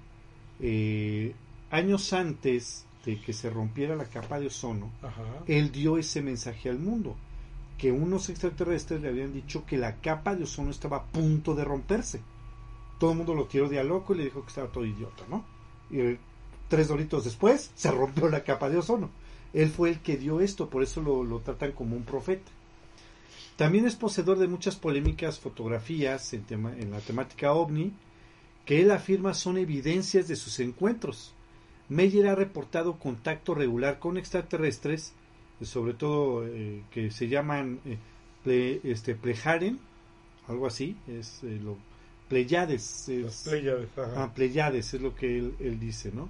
eh, años antes de que se rompiera la capa de ozono, Ajá. él dio ese mensaje al mundo, que unos extraterrestres le habían dicho que la capa de ozono estaba a punto de romperse. Todo el mundo lo tiró de a loco y le dijo que estaba todo idiota, ¿no? Y eh, tres doritos después se rompió la capa de ozono. Él fue el que dio esto, por eso lo, lo tratan como un profeta. También es poseedor de muchas polémicas fotografías en, tema, en la temática ovni que él afirma son evidencias de sus encuentros. Meyer ha reportado contacto regular con extraterrestres, sobre todo eh, que se llaman eh, ple, este, plejaren, algo así, es eh, lo Pleiades. Es, Pleiades, ah, Pleiades es lo que él, él dice, ¿no?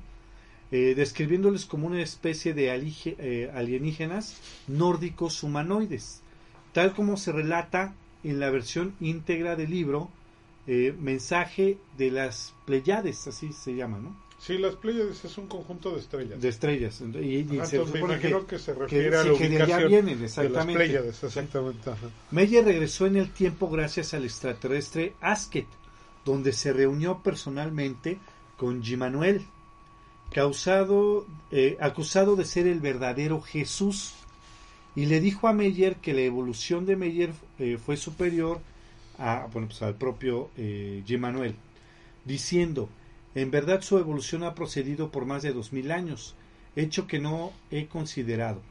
Describiéndoles como una especie de alige, alienígenas nórdicos humanoides, tal como se relata en la versión íntegra del libro eh, Mensaje de las Pleiades, así se llama, ¿no? Sí, las Pleiades es un conjunto de estrellas. De estrellas. Y, y Ajá, se entonces me supone imagino que, que, se que- refiere a sí, la que de allá ubicación vienen, de las exactamente. Pleiades, exactamente. ajá. Meyer regresó en el tiempo gracias al extraterrestre Asket, donde se reunió personalmente con Gimanuel, causado, eh, acusado de ser el verdadero Jesús, y le dijo a Meyer que la evolución de Meyer eh, fue superior a, bueno, pues al propio eh, diciendo, en verdad su evolución ha procedido por más de dos mil años, hecho que no he considerado.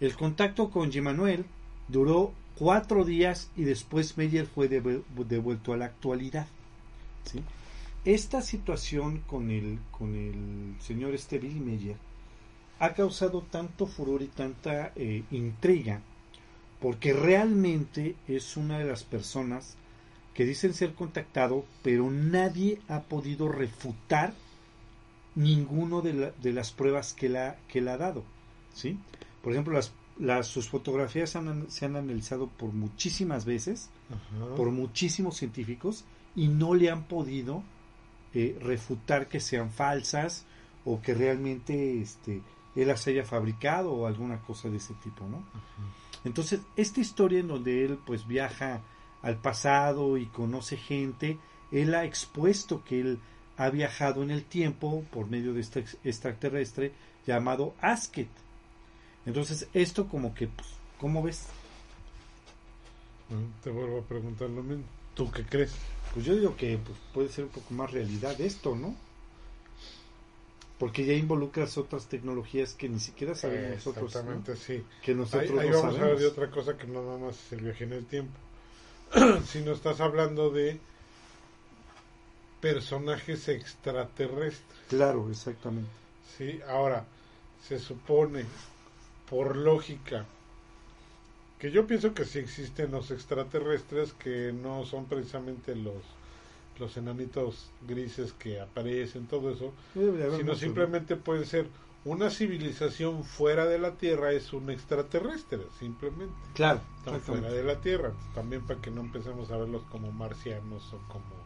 El contacto con Gimanuel duró cuatro días y después Meyer fue devu- devuelto a la actualidad. ¿sí? Esta situación con el, con el señor Billy Meyer ha causado tanto furor y tanta eh, intriga porque realmente es una de las personas que dicen ser contactado, pero nadie ha podido refutar ninguno de, la- de las pruebas que la que él ha dado, ¿sí? Por ejemplo, las, las sus fotografías han- se han analizado por muchísimas veces, Ajá. por muchísimos científicos y no le han podido eh, refutar que sean falsas o que realmente este él las haya fabricado o alguna cosa de ese tipo, ¿no? Entonces, esta historia en donde él pues viaja al pasado y conoce gente, él ha expuesto que él ha viajado en el tiempo por medio de este ex- extraterrestre llamado Asket. Entonces, esto como que, pues, ¿cómo ves? Bueno, Te vuelvo a preguntar lo mismo. ¿Tú qué crees? Pues yo digo que pues, puede ser un poco más realidad esto, ¿no? Porque ya involucras otras tecnologías que ni siquiera sabemos nosotros, ¿no? Exactamente, sí. que Ahí, nosotros ahí no vamos a hablar sabemos. de otra cosa que no nada más es el viaje en el tiempo. [CLEARS THROAT] si no estás hablando de personajes extraterrestres. Claro, exactamente. Sí, ahora se supone por lógica que yo pienso que sí existen los extraterrestres que no son precisamente los los enanitos grises que aparecen todo eso, sino simplemente puede ser una civilización fuera de la Tierra es un extraterrestre, simplemente. Claro, Están fuera de la Tierra, también para que no empecemos a verlos como marcianos o como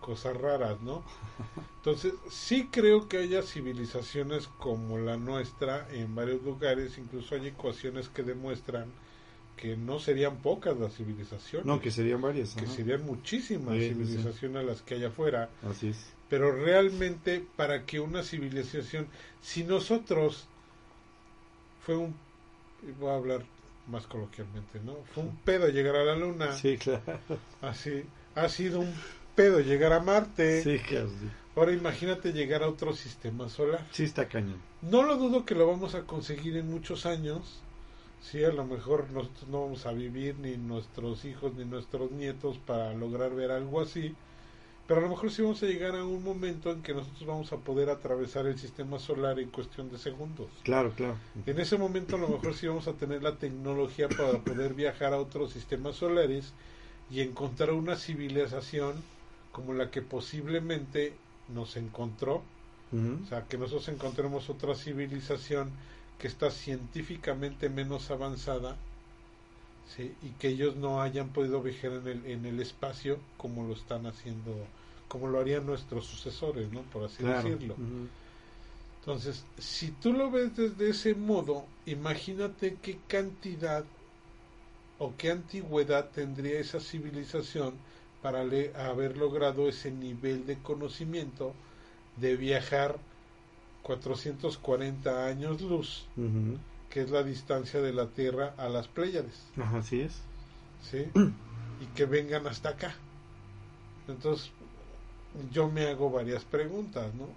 cosas raras, ¿no? [LAUGHS] Entonces, sí creo que haya civilizaciones como la nuestra en varios lugares, incluso hay ecuaciones que demuestran que no serían pocas las civilizaciones, No, que serían varias. que ajá. serían muchísimas Sí, sí, sí. civilizaciones las que hay afuera, Así es. pero realmente para que una civilización, si nosotros fue un, voy a hablar más coloquialmente, ¿no? Fue un pedo llegar a la luna, Sí, claro. así, ha sido un pedo llegar a Marte, Sí, claro. sí. ahora imagínate llegar a otro sistema solar. Sí, está cañón. No lo dudo que lo vamos a conseguir en muchos años. Sí, a lo mejor nosotros no vamos a vivir, ni nuestros hijos, ni nuestros nietos, para lograr ver algo así. Pero a lo mejor sí vamos a llegar a un momento en que nosotros vamos a poder atravesar el sistema solar en cuestión de segundos. Claro, claro. En ese momento a lo mejor sí vamos a tener la tecnología para poder viajar a otros sistemas solares y encontrar una civilización como la que posiblemente nos encontró o sea, que nosotros encontremos otra civilización que está científicamente menos avanzada ¿sí? y que ellos no hayan podido viajar en el, en el espacio como lo están haciendo, como lo harían nuestros sucesores, ¿no? Por así Claro. decirlo. Entonces, si tú lo ves desde ese modo, imagínate qué cantidad o qué antigüedad tendría esa civilización para le- haber logrado ese nivel de conocimiento de viajar 440 años luz, que es la distancia de la Tierra a las Pléyades, Ajá, así es. ¿sí? Y que vengan hasta acá. Entonces, yo me hago varias preguntas, ¿no?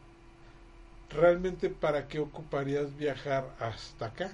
¿Realmente para qué ocuparías viajar hasta acá?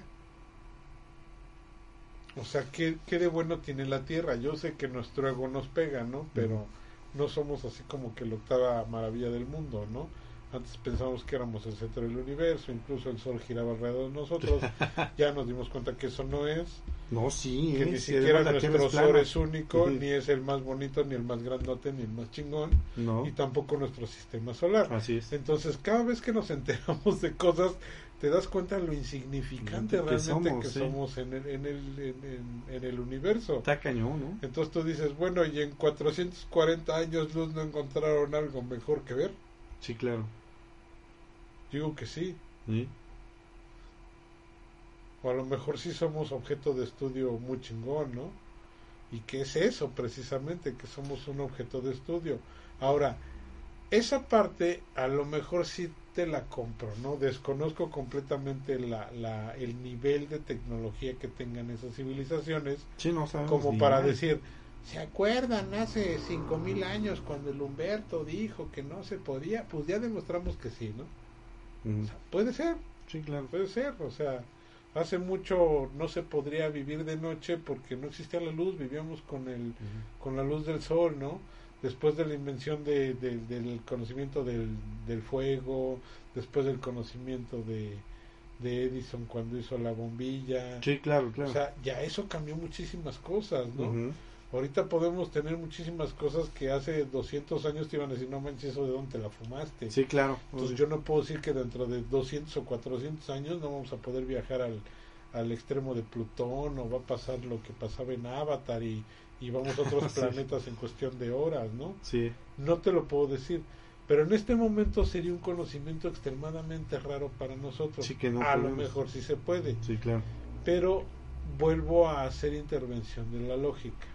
O sea, ¿qué, qué de bueno tiene la Tierra? Yo sé que nuestro ego nos pega, ¿no? Pero no somos así como que la octava maravilla del mundo, ¿no? Antes pensábamos que éramos el centro del universo, incluso el sol giraba alrededor de nosotros. [LAUGHS] ya nos dimos cuenta que eso no es. No, sí, que ¿eh? ni siquiera nuestro es sol es único, ni es el más bonito, ni el más grandote, ni el más chingón, No, y tampoco nuestro sistema solar. así es. Entonces, cada vez que nos [LAUGHS] enteramos de cosas, te das cuenta lo insignificante Que realmente somos, que sí. somos en el, en, el, en, en- en el universo. Está cañón, ¿no? Entonces tú dices, bueno, y en 440 años luz no encontraron algo mejor que ver. Sí, claro. Digo que sí. Sí. O a lo mejor sí somos objeto de estudio muy chingón, ¿no? ¿Y qué es eso precisamente? Que somos un objeto de estudio. Ahora, esa parte a lo mejor sí te la compro, ¿no? Desconozco completamente la, la, el nivel de tecnología que tengan esas civilizaciones Sí, no como para nada. decir, ¿se acuerdan hace cinco mil años cuando el Humberto dijo que no se podía? Pues ya demostramos que sí, ¿no? Mm, O sea, puede ser, Sí, claro. puede ser, o sea, hace mucho no se podría vivir de noche porque no existía la luz, vivíamos con el con la luz del sol, ¿no? Después de la invención de, de- del conocimiento del, del fuego, después del conocimiento de, de Edison cuando hizo la bombilla, Sí, claro, claro. o sea, ya eso cambió muchísimas cosas, ¿no? Ahorita podemos tener muchísimas cosas que hace 200 años te iban a decir, no manches, eso de dónde te la fumaste. Sí, claro. Entonces yo no puedo decir que dentro de 200 o 400 años no vamos a poder viajar al, al extremo de Plutón o va a pasar lo que pasaba en Avatar y, y vamos a otros [LAUGHS] Sí. planetas en cuestión de horas, ¿no? Sí, No te lo puedo decir. Pero en este momento sería un conocimiento extremadamente raro para nosotros. Sí, que no a lo mejor sí se puede. sí, claro. Pero vuelvo a hacer intervención de la lógica.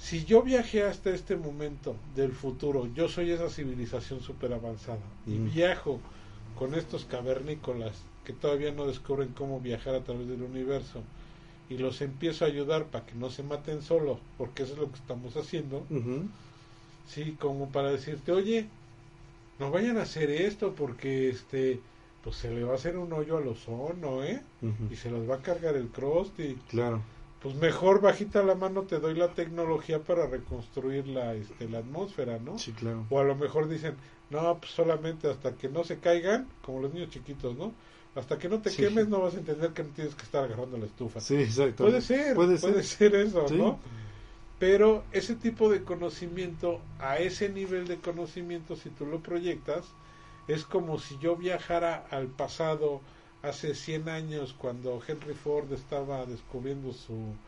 Si yo viajé hasta este momento del futuro, yo soy esa civilización súper avanzada y Mm. viajo con estos cavernícolas que todavía no descubren cómo viajar a través del universo y los empiezo a ayudar para que no se maten solos, porque eso es lo que estamos haciendo, sí, como para decirte, oye, no vayan a hacer esto porque este pues se le va a hacer un hoyo al ozono, ¿eh? Ujú. y se los va a cargar el Krusty. Claro. Pues mejor bajita la mano te doy la tecnología para reconstruir la, este, la atmósfera, ¿no? Sí, claro. O a lo mejor dicen, no, pues solamente hasta que no se caigan, como los niños chiquitos, ¿no? Hasta que no te Sí. quemes no vas a entender que no tienes que estar agarrando la estufa. Sí, exacto. Puede ser, Puede puede, ser. ser. eso, Sí. ¿no? Pero ese tipo de conocimiento, a ese nivel de conocimiento, si tú lo proyectas, es como si yo viajara al pasado hace 100 años cuando Henry Ford estaba descubriendo su,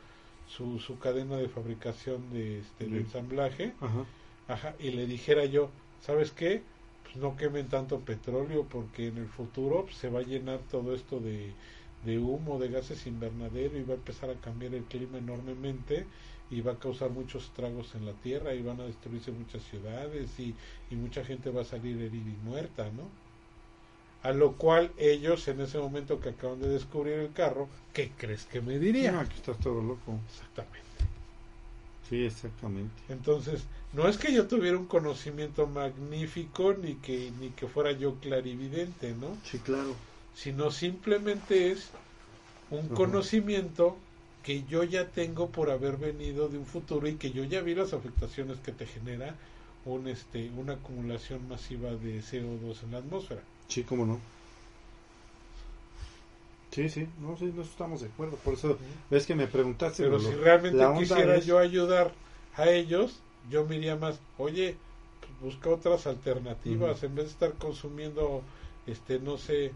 su, su cadena de fabricación de, este, de ensamblaje, Ajá. ajá, y le dijera yo, ¿sabes qué? Pues no quemen tanto petróleo porque en el futuro pues, se va a llenar todo esto de, de humo, de gases invernadero y va a empezar a cambiar el clima enormemente y va a causar muchos estragos en la tierra y van a destruirse muchas ciudades y, y mucha gente va a salir herida y muerta, ¿no? A lo cual ellos en ese momento que acaban de descubrir el carro, ¿qué crees que me No, dirían? aquí estás todo loco. Exactamente. Sí, exactamente. Entonces, no es que yo tuviera un conocimiento magnífico ni que ni que fuera yo clarividente, ¿no? Sí, claro. Sino simplemente es un conocimiento que yo ya tengo por haber venido de un futuro y que yo ya vi las afectaciones que te genera un este una acumulación masiva de CO2 en la atmósfera. Sí, cómo no. Sí, sí, no, sí, no estamos de acuerdo. Por eso es que me preguntaste. Pero si realmente quisiera es- yo ayudar a ellos, yo me iría más, oye, busca otras alternativas, en vez de estar consumiendo, este, no sé,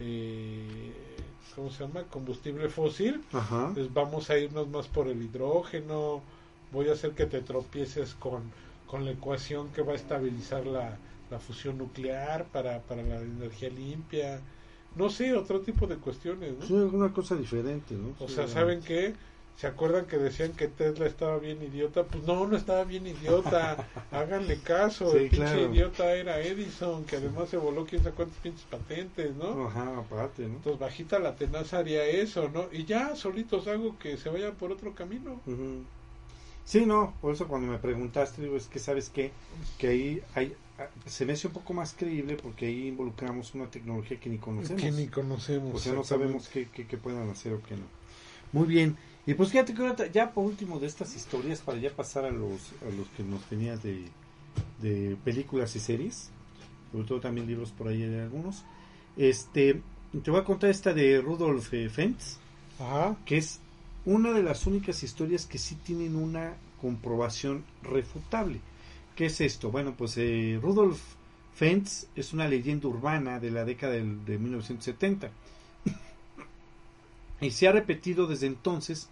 eh, ¿cómo se llama? Combustible fósil, Ajá. pues vamos a irnos más por el hidrógeno, voy a hacer que te tropieces con, con la ecuación que va a estabilizar la, la fusión nuclear para, para la energía limpia, no sé, otro tipo de cuestiones, ¿no? Sí, alguna cosa diferente, ¿no? O Sí, sea. ¿saben qué? ¿Se acuerdan que decían que Tesla estaba bien idiota? Pues no, no estaba bien idiota. [LAUGHS] Háganle caso. Sí, el pinche claro. idiota era Edison, que además se voló quién sabe cuántas pinches patentes, ¿no? Ajá, aparte, ¿no? Entonces, bajita la tenaza haría eso, ¿no? Y ya, solitos hago que se vayan por otro camino. Sí, no, por eso cuando me preguntaste, digo, es que sabes qué, que ahí hay, se me hace un poco más creíble porque ahí involucramos una tecnología que ni conocemos. Que ni conocemos. o sea, no sabemos qué, qué, qué puedan hacer o qué no. Muy bien, Y pues fíjate que ya por último de estas historias, para ya pasar a los, a los que nos tenías de, de películas y series, sobre todo también libros por ahí de algunos, este, te voy a contar esta de Rudolf eh, Fentz, Ajá. que es una de las únicas historias que sí tienen una comprobación refutable. ¿Qué es esto? Bueno, pues eh, Rudolf Fentz es una leyenda urbana de la década de 1970 [LAUGHS] y se ha repetido desde entonces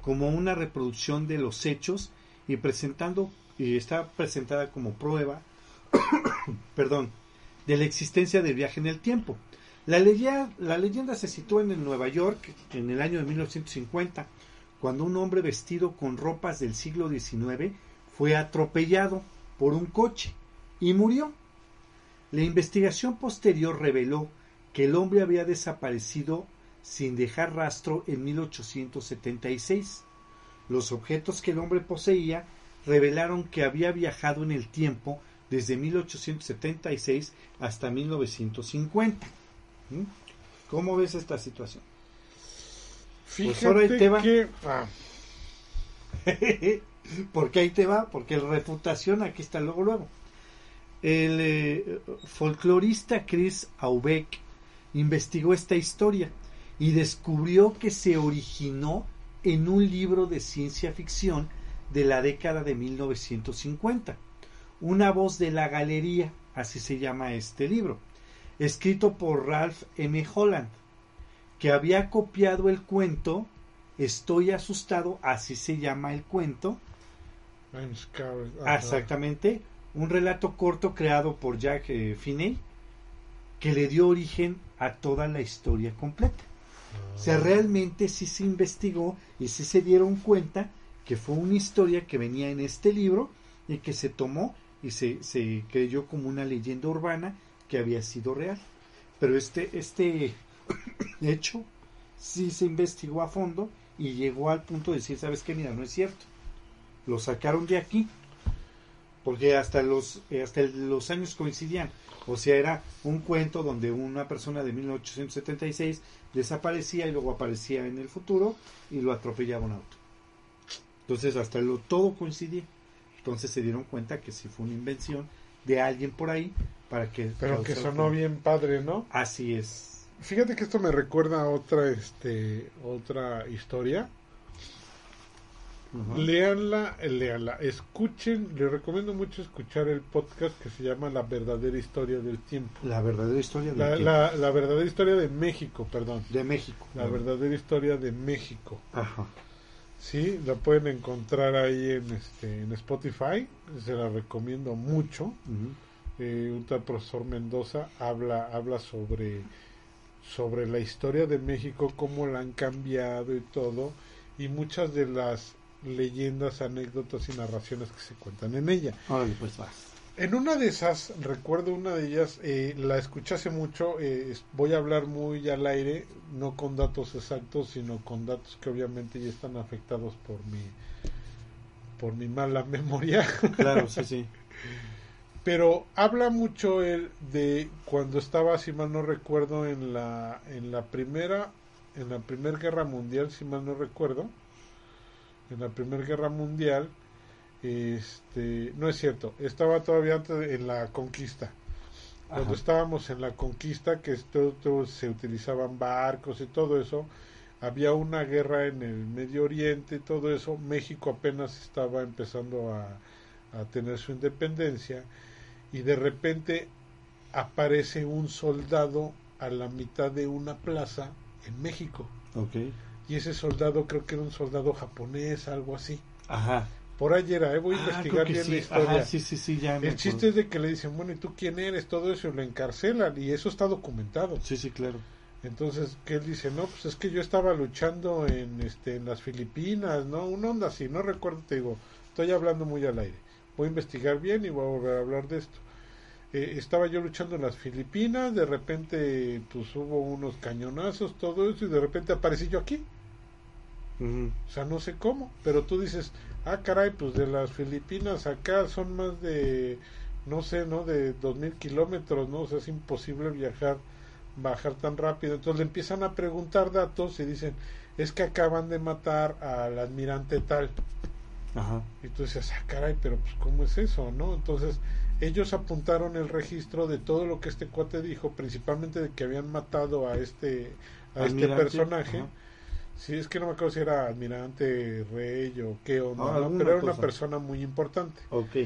como una reproducción de los hechos y presentando y está presentada como prueba [COUGHS] perdón de la existencia del viaje en el tiempo. La leyenda, la leyenda se sitúa en Nueva York en el año de 1950, cuando un hombre vestido con ropas del siglo XIX fue atropellado por un coche y murió. La investigación posterior reveló que el hombre había desaparecido sin dejar rastro en 1876. Los objetos que el hombre poseía revelaron que había viajado en el tiempo desde 1876 hasta 1950. ¿Mm? ¿Cómo ves esta situación? Fíjate Pues ahora ahí te va. que... ah, [LAUGHS] porque ahí te va, porque la refutación aquí está luego luego. El eh, folclorista Chris Aubeck investigó esta historia y descubrió que se originó en un libro de ciencia ficción de la década de 1950. Una voz de la galería, así se llama este libro, escrito por Ralph M. Holland, que había copiado el cuento Estoy asustado, así se llama el cuento. Exactamente, un relato corto creado por Jack eh, Finney que le dio origen a toda la historia completa. O sea, realmente sí se investigó y sí se dieron cuenta que fue una historia que venía en este libro y que se tomó y se, se creyó como una leyenda urbana que había sido real. Pero este, este hecho sí se investigó a fondo y llegó al punto de decir, ¿sabes qué? Mira, no es cierto. Lo sacaron de aquí porque hasta los eh, hasta los años coincidían o sea era un cuento donde una persona de 1876 desaparecía y luego aparecía en el futuro y lo atropellaba un auto entonces hasta lo todo coincidía entonces se dieron cuenta que sí fue una invención de alguien por ahí para que Pero que sonó bien padre, ¿no? así es Fíjate que esto me recuerda a otra, este, otra historia. Leanla, leanla, escuchen, les recomiendo mucho escuchar el podcast que se llama La verdadera historia del tiempo. la verdadera historia del La, tiempo. la, la verdadera historia de México, perdón. de México La verdadera historia de México. Ajá. Sí, la pueden encontrar ahí en, este, en Spotify. Se la recomiendo mucho. Ujú. Eh, un tal profesor Mendoza habla, habla sobre, sobre la historia de México, cómo la han cambiado y todo, y muchas de las leyendas, anécdotas y narraciones que se cuentan en ella. Órale, pues vas En una de esas, recuerdo una de ellas, eh, la escuché hace mucho, eh, voy a hablar muy al aire, no con datos exactos, sino con datos que obviamente ya están afectados por mi, por mi mala [LAUGHS] memoria. claro sí sí Pero habla mucho él de cuando estaba, si mal no recuerdo, en la, en la primera, en la primera guerra mundial, si mal no recuerdo, en la primera guerra mundial, este, no es cierto, estaba todavía antes de- en la conquista. Cuando Ajá. estábamos en la conquista, que esto, se utilizaban barcos y todo eso, había una guerra en el Medio Oriente y todo eso, México apenas estaba empezando a, a tener su independencia y de repente aparece un soldado a la mitad de una plaza en México Ok. Y ese soldado creo que era un soldado japonés, algo así. Ajá. Por ahí era, eh, voy a Ah, investigar bien sí. la historia. Ajá, sí, sí, sí, ya El chiste es de que le dicen, bueno, ¿y tú quién eres? Todo eso y lo encarcelan y eso está documentado. Sí, sí, claro. Entonces, que él dice, no, pues es que yo estaba luchando en, este, en las Filipinas, ¿no? Una onda así, no recuerdo, te digo, estoy hablando muy al aire. Voy a investigar bien y voy a volver a hablar de esto. Eh, estaba yo luchando en las Filipinas, de repente, pues hubo unos cañonazos, todo eso, y de repente aparecí yo aquí. O sea, no sé cómo, pero tú dices, ah, caray, pues de las Filipinas acá son más de, no sé, ¿no? De dos mil kilómetros, ¿no? O sea, es imposible viajar bajar tan rápido. Entonces le empiezan a preguntar datos y dicen, es que acaban de matar al admirante tal. Ajá. Y tú dices, ah, caray, pero pues ¿cómo es eso? ¿no? Entonces ellos apuntaron el registro de todo lo que este cuate dijo, principalmente de que habían matado a este, a este personaje. ajá. Sí, es que no me acuerdo si era almirante, rey o qué o no, Ah, ¿no? pero era una persona muy importante. Ok.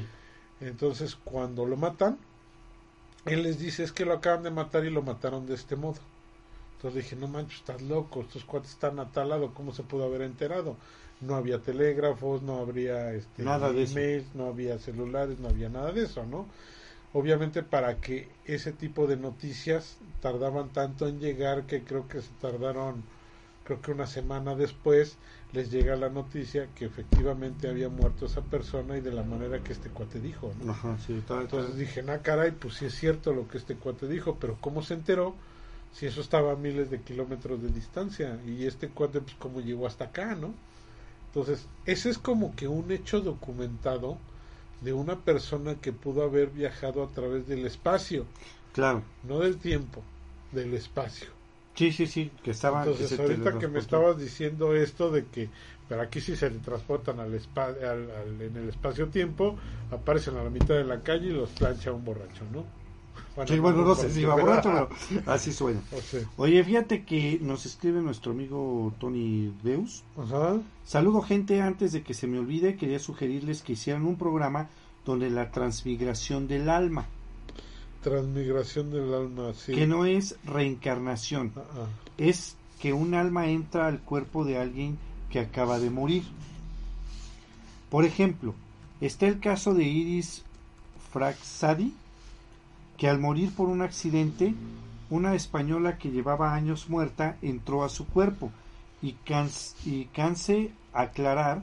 Entonces, cuando lo matan, él les dice, es que lo acaban de matar y lo mataron de este modo. Entonces dije, no manches, estás loco, estos cuates están a tal lado, ¿cómo se pudo haber enterado? No había telégrafos, no habría este, Nada de eso. emails, no había celulares, no había nada de eso, ¿no? Obviamente para que ese tipo de noticias tardaban tanto en llegar que creo que se tardaron, creo que una semana después les llega la noticia que efectivamente había muerto esa persona y de la manera que este cuate dijo, ¿no? Ajá, sí, está- está- Entonces dije, ah, caray, pues sí es cierto lo que este cuate dijo, pero ¿cómo se enteró? Si eso estaba a miles de kilómetros de distancia y este cuate, pues cómo llegó hasta acá, ¿no? Entonces, ese es como que un hecho documentado de una persona que pudo haber viajado a través del espacio, Claro. no del tiempo, del espacio. Sí, sí, sí, que estaba... Entonces, que ahorita que me estabas diciendo esto de que, pero aquí sí se transportan al, espa- al- al- en el espacio-tiempo, aparecen a la mitad de la calle y los plancha un borracho, ¿no? Sí, bueno, no sé si [LAUGHS] va borracho, borracho, pero así suena. [LAUGHS] O sea, Oye, fíjate que nos escribe nuestro amigo Tony Deus. ajá. Saludo gente, antes de que se me olvide, quería sugerirles que hicieran un programa donde la transmigración del alma, Transmigración del alma, sí. que no es reencarnación, Ah, ah. es que un alma entra al cuerpo de alguien que acaba de morir. Por ejemplo, está el caso de Iris Fraxadi, que al morir por un accidente, una española que llevaba años muerta entró a su cuerpo y, cans- y canse aclarar,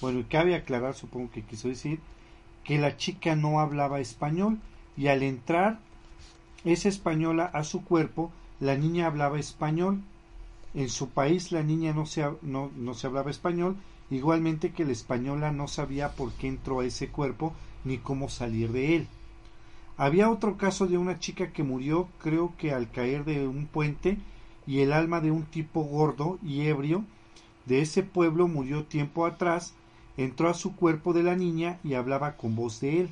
bueno, y cabe aclarar, supongo que quiso decir, que la chica no hablaba español y al entrar esa española a su cuerpo, la niña hablaba español. En su país la niña no se, no, no se hablaba español, igualmente que la española no sabía por qué entró a ese cuerpo ni cómo salir de él. Había otro caso de una chica que murió, creo que al caer de un puente, y el alma de un tipo gordo y ebrio de ese pueblo murió tiempo atrás, entró a su cuerpo de la niña y hablaba con voz de él.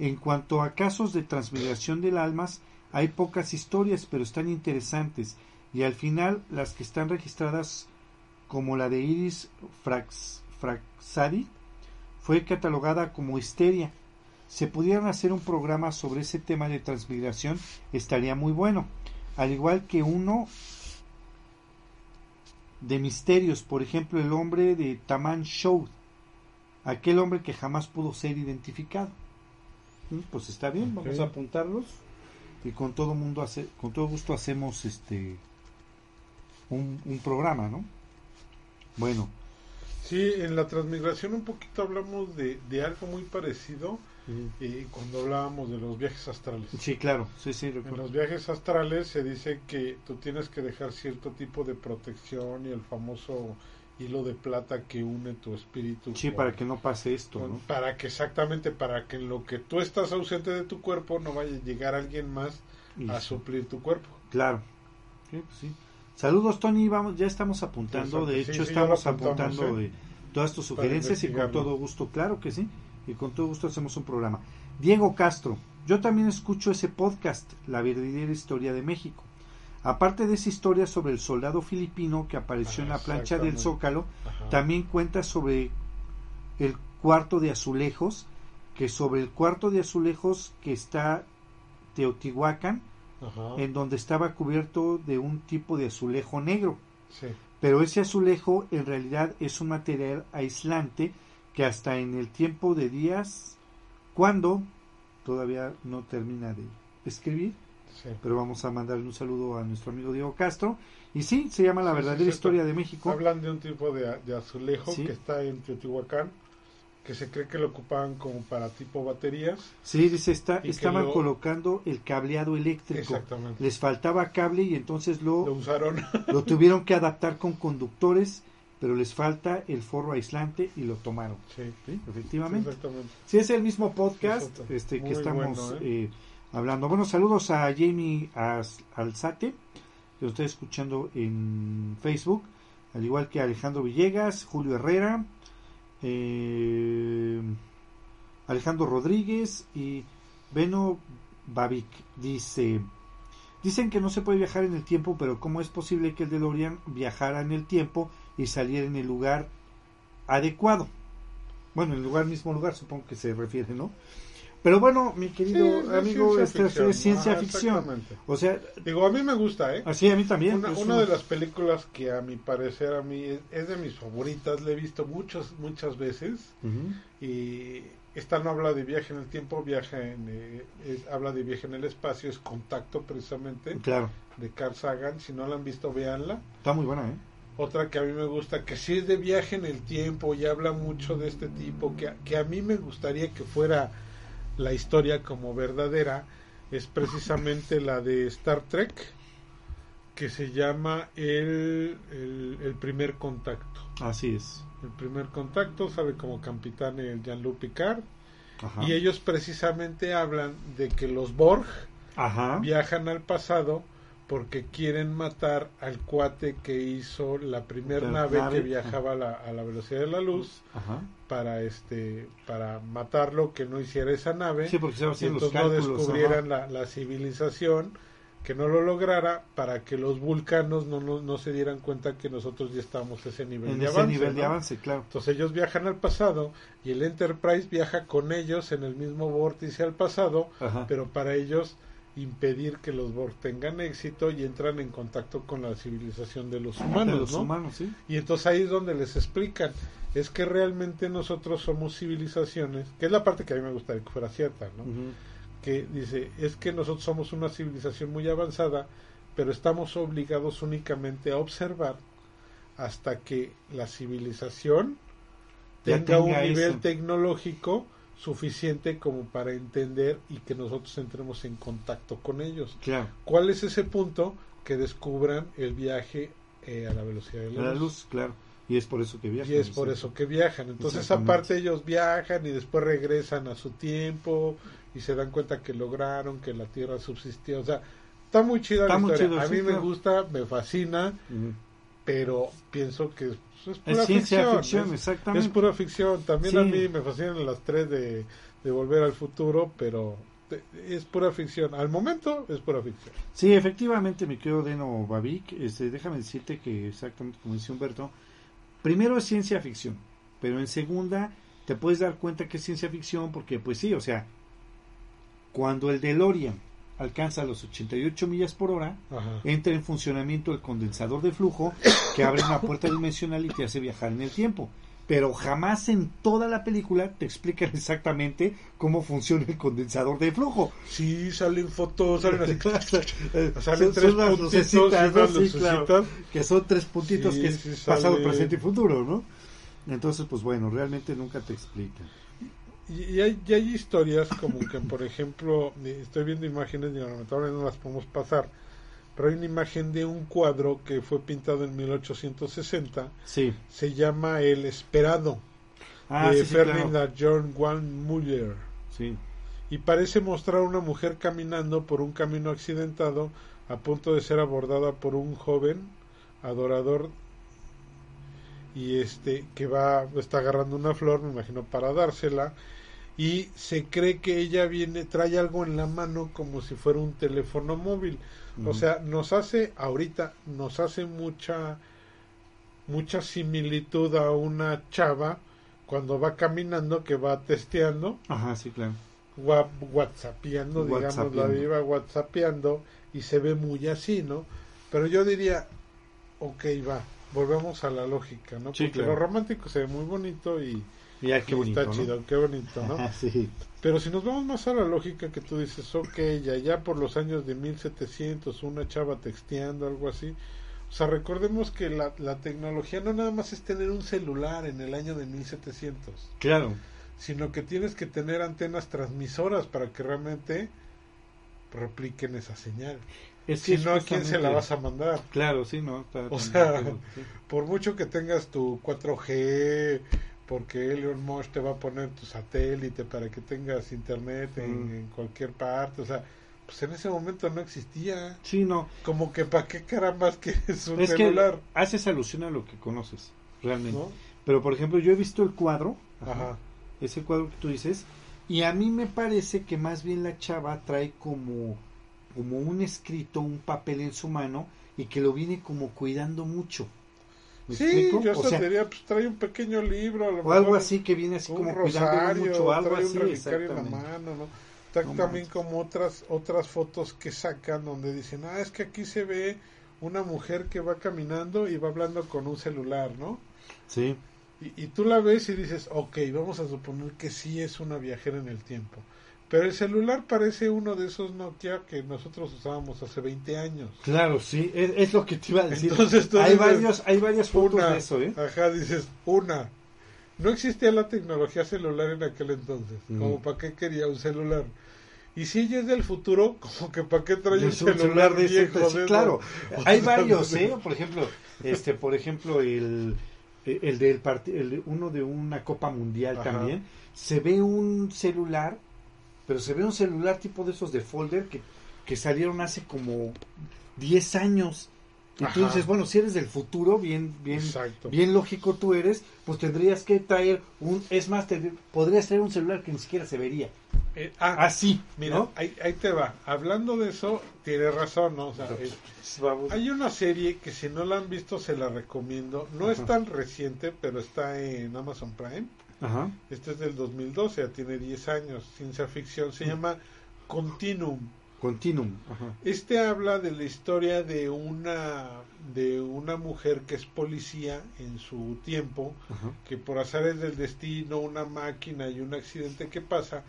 En cuanto a casos de transmigración del almas, hay pocas historias, pero están interesantes, y al final las que están registradas, como la de Iris Frax, fue catalogada como histeria. Se pudieran hacer un programa sobre ese tema de transmigración, estaría muy bueno. Al igual que uno de misterios, por ejemplo, el hombre de Taman Show, aquel hombre que jamás pudo ser identificado. Mm, Pues está bien, vamos a apuntarlos. Y con todo mundo hace, con todo gusto hacemos este un, un programa, ¿no? Bueno, Sí, en la transmigración un poquito hablamos de, de algo muy parecido eh, cuando hablábamos de los viajes astrales. sí, claro, sí, sí, En los viajes astrales se dice que tú tienes que dejar cierto tipo de protección y el famoso hilo de plata que une tu espíritu. Sí, con- para que no pase esto, con- ¿no? Para que exactamente, para que en lo que tú estás ausente de tu cuerpo no vaya a llegar alguien más Y a sí, suplir tu cuerpo. Claro. Sí, pues sí. Saludos, Tony. Vamos, ya estamos apuntando. Exacto, De hecho, estamos apuntando ¿eh? de todas tus sugerencias y con todo gusto, claro que sí. Y con todo gusto hacemos un programa. Diego Castro. Yo también escucho ese podcast, La verdadera historia de México. Aparte de esa historia sobre el soldado filipino que apareció Ah, en la plancha del. Zócalo, Ajá. también cuenta sobre el cuarto de azulejos, que sobre el cuarto de azulejos que está Teotihuacán, Ajá. en donde estaba cubierto de un tipo de azulejo negro. Sí. Pero ese azulejo en realidad es un material aislante que hasta en el tiempo de días, cuando todavía no termina de escribir, Sí. pero vamos a mandarle un saludo a nuestro amigo Diego Castro. Y sí, se llama La Sí, verdadera sí, historia de México. Hablan de un tipo de, de azulejo que está en Teotihuacán, que se cree que lo ocupaban como para tipo baterías. Sí, dice, está, estaban lo- colocando el cableado eléctrico. Exactamente. Les faltaba cable y entonces Lo lo, usaron. lo tuvieron que adaptar con conductores, pero les falta el forro aislante y lo tomaron. sí. Sí, efectivamente. Sí, es el mismo podcast este, que Muy estamos bueno, eh, hablando. Bueno, saludos a Jamie Alzate, que lo estoy escuchando en Facebook, al igual que Alejandro Villegas, Julio Herrera, eh, Alejandro Rodríguez y Beno Babic. Dice, dicen que no se puede viajar en el tiempo, pero ¿cómo es posible que el DeLorean viajara en el tiempo y saliera en el lugar adecuado? Bueno, en el lugar mismo lugar, supongo que se refiere, ¿no? Pero bueno, mi querido amigo, esta es ciencia ficción. O sea, digo, a mí me gusta, ¿eh? Así, a mí también. Una, de las películas que a mi parecer a mí es, de mis favoritas, la he visto muchas, muchas veces. Y esta no habla de viaje en el tiempo, viaja en, eh, habla de viaje en el espacio, es Contacto precisamente. Claro. De Carl Sagan. Si no la han visto, véanla. Está muy buena, ¿eh? Otra que a mí me gusta, que sí es de viaje en el tiempo y habla mucho de este tipo, que, que a mí me gustaría que fuera la historia como verdadera es precisamente la de Star Trek, que se llama el, el, primer contacto. Así es. El primer contacto, sabe como capitán el Jean-Luc Picard. Y ellos precisamente hablan de que los Borg viajan al pasado porque quieren matar al cuate que hizo la primera nave, que viajaba a la, a la, velocidad de la luz para este para matarlo que no hiciera esa nave. Sí, porque y entonces no descubrieran la, la, civilización que no lo lograra para que los vulcanos no, no, se dieran cuenta que nosotros ya estamos a ese nivel, de, avance, nivel de avance claro. Entonces ellos viajan al pasado y el Enterprise viaja con ellos en el mismo vórtice al pasado pero para ellos impedir que los Borg tengan éxito y entran en contacto con la civilización de los humanos, humanos Y entonces ahí es donde les explican, es que realmente nosotros somos civilizaciones, que es la parte que a mí me gustaría que fuera cierta, ¿no? Que dice, es que nosotros somos una civilización muy avanzada, pero estamos obligados únicamente a observar hasta que la civilización tenga, un nivel tecnológico suficiente como para entender y que nosotros entremos en contacto con ellos. Claro. ¿Cuál es ese punto? Que descubran el viaje eh, a la velocidad de la, luz. Claro. Y es por eso que viajan. Y es por eso que viajan. Entonces, aparte, ellos viajan y después regresan a su tiempo y se dan cuenta que lograron que la Tierra subsistió. O sea, está muy chida la historia. a mí me gusta, me fascina, pero pienso que es pura ficción, exactamente. Es pura ficción. También a mí me fascinan las tres de, de Volver al Futuro, pero es pura ficción. Al momento es pura ficción. Sí, efectivamente, me quedo Deno Babic. Este, déjame decirte que, exactamente como dice Humberto, primero es ciencia ficción, pero en segunda te puedes dar cuenta que es ciencia ficción porque, pues sí, o sea, cuando el DeLorean alcanza los 88 millas por hora, entra en funcionamiento el condensador de flujo que abre una puerta dimensional y te hace viajar en el tiempo. Pero jamás en toda la película te explican exactamente cómo funciona el condensador de flujo. Sí, salen fotos, salen así. [LAUGHS] salen tres puntitos, que son tres puntitos que es pasado, presente y futuro, ¿no? Entonces, pues bueno, realmente nunca te explican. Y hay, hay historias como que, por ejemplo, estoy viendo imágenes, y lamentablemente no las podemos pasar, pero hay una imagen de un cuadro que fue pintado en 1860. Sí. Se llama El Esperado, ah, de Ferdinand John Juan Muller. Sí. Y parece mostrar una mujer caminando por un camino accidentado a punto de ser abordada por un joven adorador y este que va está agarrando una flor me imagino para dársela y se cree que ella viene, trae algo en la mano como si fuera un teléfono móvil. O sea, nos hace, ahorita, nos hace mucha, mucha similitud a una chava cuando va caminando que va testeando. Ajá, sí, claro. whatsappeando, digamos, la viva whatsappeando y se ve muy así, ¿no? Pero yo diría, ok, va, volvemos a la lógica, ¿no? Porque lo romántico se ve muy bonito y ya, qué bonito, está chido, qué bonito, ¿no? [LAUGHS] sí. Pero si nos vamos más a la lógica que tú dices, ok, ya, ya por los años de 1700, una chava texteando, algo así. O sea, recordemos que la, la tecnología no nada más es tener un celular en el año de 1700. Claro. Sino que tienes que tener antenas transmisoras para que realmente repliquen esa señal. Es si no, ¿a quién se la vas a mandar? Claro, sí, no. o sea, por mucho que tengas tu 4G, porque Elon Musk te va a poner tu satélite para que tengas internet en, cualquier parte, o sea, pues en ese momento no existía. Sí, no. Como que para qué carambas quieres un Es celular. que haces alusión a lo que conoces, realmente. ¿no? Pero, por ejemplo, yo he visto el cuadro, Ajá. ese cuadro que tú dices, y a mí me parece que más bien la chava trae como, como un escrito, un papel en su mano, y que lo viene como cuidando mucho. ¿Me Sí, yo O hasta sea, diría, pues trae un pequeño libro, a lo o algo mejor así que viene así como rosario, mucho, o algo trae así, un en la mano, ¿no? Está No también manches. como otras otras fotos que sacan donde dicen, ah, es que aquí se ve una mujer que va caminando y va hablando con un celular, ¿no? Sí, Y, y tú la ves y dices, ok, vamos a suponer que sí es una viajera en el tiempo. Pero el celular parece uno de esos Nokia que nosotros usábamos hace 20 años. claro, sí, es, es lo que te iba a decir. Entonces tú hay, dices, varios, hay varias fotos Una, de eso, ¿eh? ajá, dices, una. No existía la tecnología celular en aquel entonces. Mm. Como para qué quería un celular. Y si ella es del futuro, [LAUGHS] como que para qué trae un celular, de ese, viejo sí, de claro. Hay [LAUGHS] sea, varios. ¿eh? [LAUGHS] Por ejemplo, este, por ejemplo, el, el del el uno de una Copa Mundial Ajá. también, se ve un celular, pero se ve un celular tipo de esos de folder que, que salieron hace como 10 años. Y tú Ajá. bueno, si eres del futuro, bien, bien, Exacto. bien lógico tú eres, pues tendrías que traer un, es más, te- podrías traer un celular que ni siquiera se vería. Eh, ah, Así, mira, ¿no? ahí, ahí te va. Hablando de eso, tienes razón, ¿no? O sea, Vamos. hay una serie que si no la han visto se la recomiendo. No es tan reciente, pero está en Amazon Prime. Ajá. Este es del 2012, ya tiene 10 años. Ciencia ficción. Se llama Continuum. Continuum. Ajá. Este habla de la historia de una de una mujer que es policía en su tiempo, que por azares del destino, una máquina y un accidente que pasa,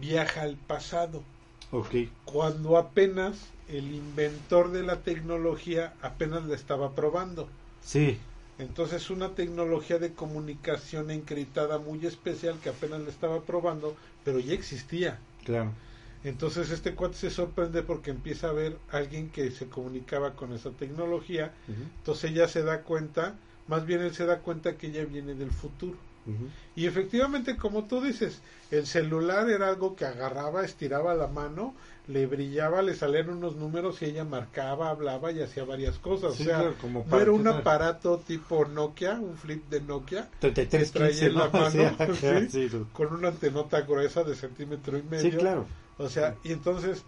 viaja al pasado, Ok. cuando apenas el inventor de la tecnología apenas la estaba probando. Sí. Entonces una tecnología de comunicación encriptada muy especial que apenas la estaba probando, pero ya existía. Claro. Entonces este cuate se sorprende porque empieza a ver a alguien que se comunicaba con esa tecnología. Entonces ella se da cuenta, más bien él se da cuenta que ella viene del futuro. Y efectivamente, como tú dices, el celular era algo que agarraba, estiraba la mano, le brillaba, le salían unos números y ella marcaba, hablaba y hacía varias cosas. Sí, o sea, claro, como no era un aparato tipo Nokia, un flip de Nokia, 33 que traía 15, en la ¿no? [LAUGHS] mano, [LAUGHS] con una antenota gruesa de centímetro y medio. Claro. O sea, y entonces,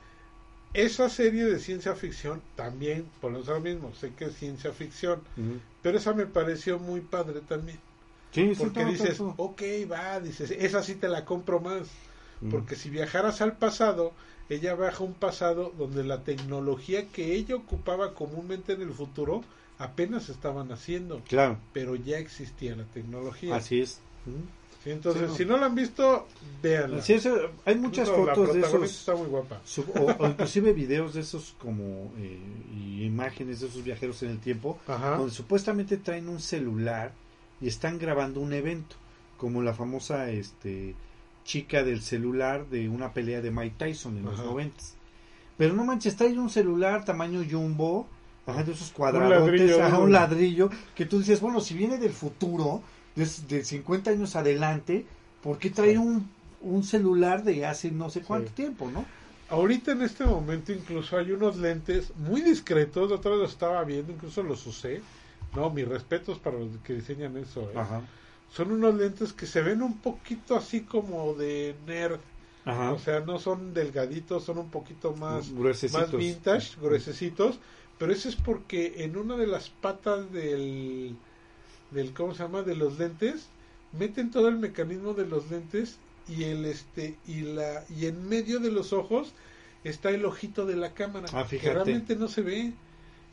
esa serie de ciencia ficción también, por eso mismo, sé que es ciencia ficción, pero esa me pareció muy padre también. Sí, sí, Porque dices, todo. ok, va, dices, esa sí te la compro más. Ujú. Porque si viajaras al pasado, ella viaja a un pasado donde la tecnología que ella ocupaba comúnmente en el futuro apenas estaban haciendo, Claro, pero ya existía la tecnología. así es. Sí, entonces, Sí, no. si no la han visto, véanla. Hay muchas fotos la de esos, está muy guapa. o inclusive videos de esos como eh, y imágenes de esos viajeros en el tiempo, Ajá. donde supuestamente traen un celular y están grabando un evento, como la famosa este chica del celular de una pelea de Mike Tyson en los noventas. Pero no manches, trae un celular tamaño jumbo, ajá, de esos cuadrados, ladrillo, ajá, ¿no? un ladrillo, que tú dices, bueno, si viene del futuro, de, de 50 años adelante, ¿por qué trae Sí. un, un celular de hace no sé cuánto Sí. tiempo, no? Ahorita en este momento incluso hay unos lentes muy discretos, otra vez los estaba viendo, incluso los usé. No, mis respetos para los que diseñan eso. ¿eh? Ajá, Son unos lentes que se ven un poquito así como de nerd. ajá, O sea, no son delgaditos, son un poquito más, más vintage, gruesecitos. Pero eso es porque en una de las patas del, del, ¿cómo se llama? De los lentes, meten todo el mecanismo de los lentes y el este y la y en medio de los ojos está el ojito de la cámara Ah, que realmente no se ve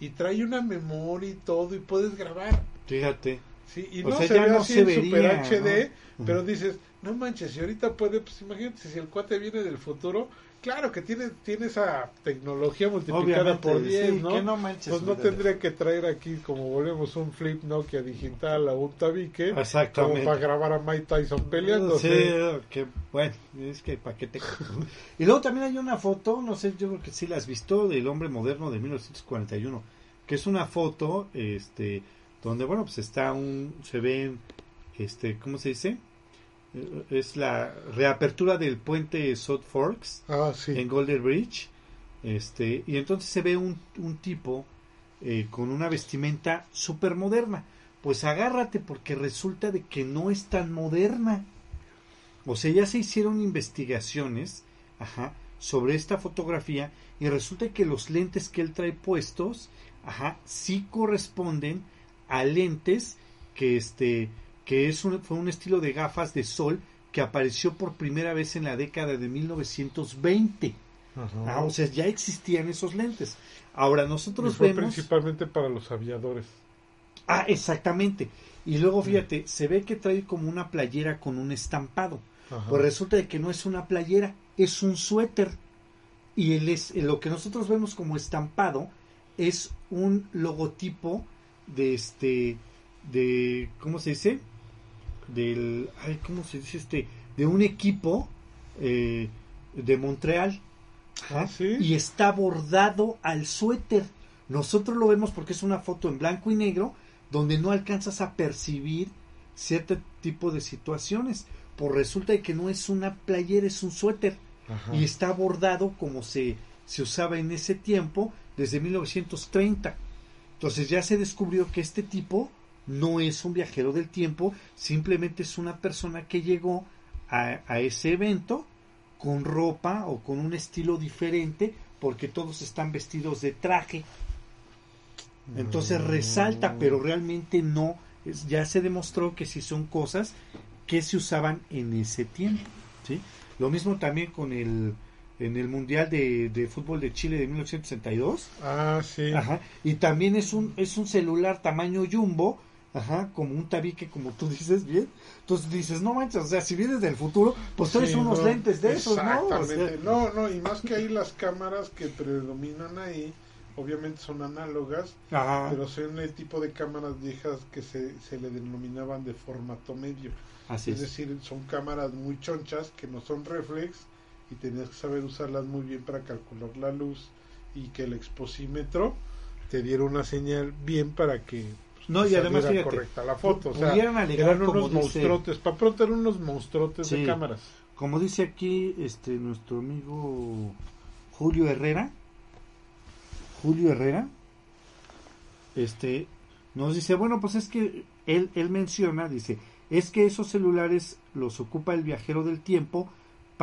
y trae una memoria y todo y puedes grabar Fíjate. sí y O no sea, se ve no así se en vería, super HD ¿no? pero dices no manches si ahorita puede pues imagínate si el cuate viene del futuro claro que tiene tiene esa tecnología multiplicada Obviamente, por 10 sí, no que no manches. pues no tendría que traer aquí como volvemos un flip Nokia digital o un tabique como para grabar a Mike Tyson Sí, peleándose que bueno, es que para qué te... [LAUGHS] y luego también hay una foto, no sé, yo creo que sí la has visto, del hombre moderno de 1941, que es una foto, este, donde bueno, pues está un, se ven, este, ¿cómo se dice? Eh, Es la reapertura del puente South Forks ah sí en Golden Bridge Este, y entonces se ve un, un tipo eh, con una vestimenta súper moderna. Pues agárrate porque resulta de que no es tan moderna. O sea, ya se hicieron investigaciones ajá, sobre esta fotografía y resulta que los lentes que él trae puestos ajá, sí corresponden a lentes que este que es un, fue un estilo de gafas de sol que apareció por primera vez en la década de 1920. Ah, o sea, ya existían esos lentes. Ahora nosotros Y fue vemos principalmente para los aviadores. Ah, exactamente. Y luego fíjate, se ve que trae como una playera con un estampado. Ajá. Pues resulta de que no es una playera, es un suéter. Y él es, lo que nosotros vemos como estampado es un logotipo de este, de, ¿cómo se dice? Del, ay, ¿cómo se dice este? De un equipo eh, de Montreal. Ah, ¿sí? Y está bordado al suéter. Nosotros lo vemos porque es una foto en blanco y negro donde no alcanzas a percibir cierto tipo de situaciones. Por resulta de que no es una playera, es un suéter Ajá. y está bordado como se, se usaba en ese tiempo desde 1930. Entonces ya se descubrió que este tipo no es un viajero del tiempo, simplemente es una persona que llegó a, a ese evento con ropa o con un estilo diferente porque todos están vestidos de traje. Entonces Mm. resalta, pero realmente no, es- ya se demostró que sí son cosas que se usaban en ese tiempo. ¿sí? Lo mismo también con el en el Mundial de, de Fútbol de Chile de 1962. Ah, sí. Ajá, y también es un, es un celular tamaño jumbo, ajá, como un tabique, como tú [LAUGHS] dices, bien. Entonces dices, no manches, o sea, si vienes del futuro, pues traes Sí, unos no, lentes de esos, ¿no? O sea. [LAUGHS] No, no, y más que ahí las cámaras que predominan ahí, obviamente son análogas, ajá, pero son el tipo de cámaras viejas que se, se le denominaban de formato medio. así es es. decir, son cámaras muy chonchas que no son reflex y tenías que saber usarlas muy bien para calcular la luz y que el exposímetro te diera una señal bien para que pues, No, y además, fíjate, correcta la foto. O sea, eran unos dice- monstruotes, para pronto eran unos monstruotes Sí. de cámaras. Como dice aquí este nuestro amigo Julio Herrera, Julio Herrera, este nos dice, bueno, pues es que él, él menciona, dice, es que esos celulares los ocupa el viajero del tiempo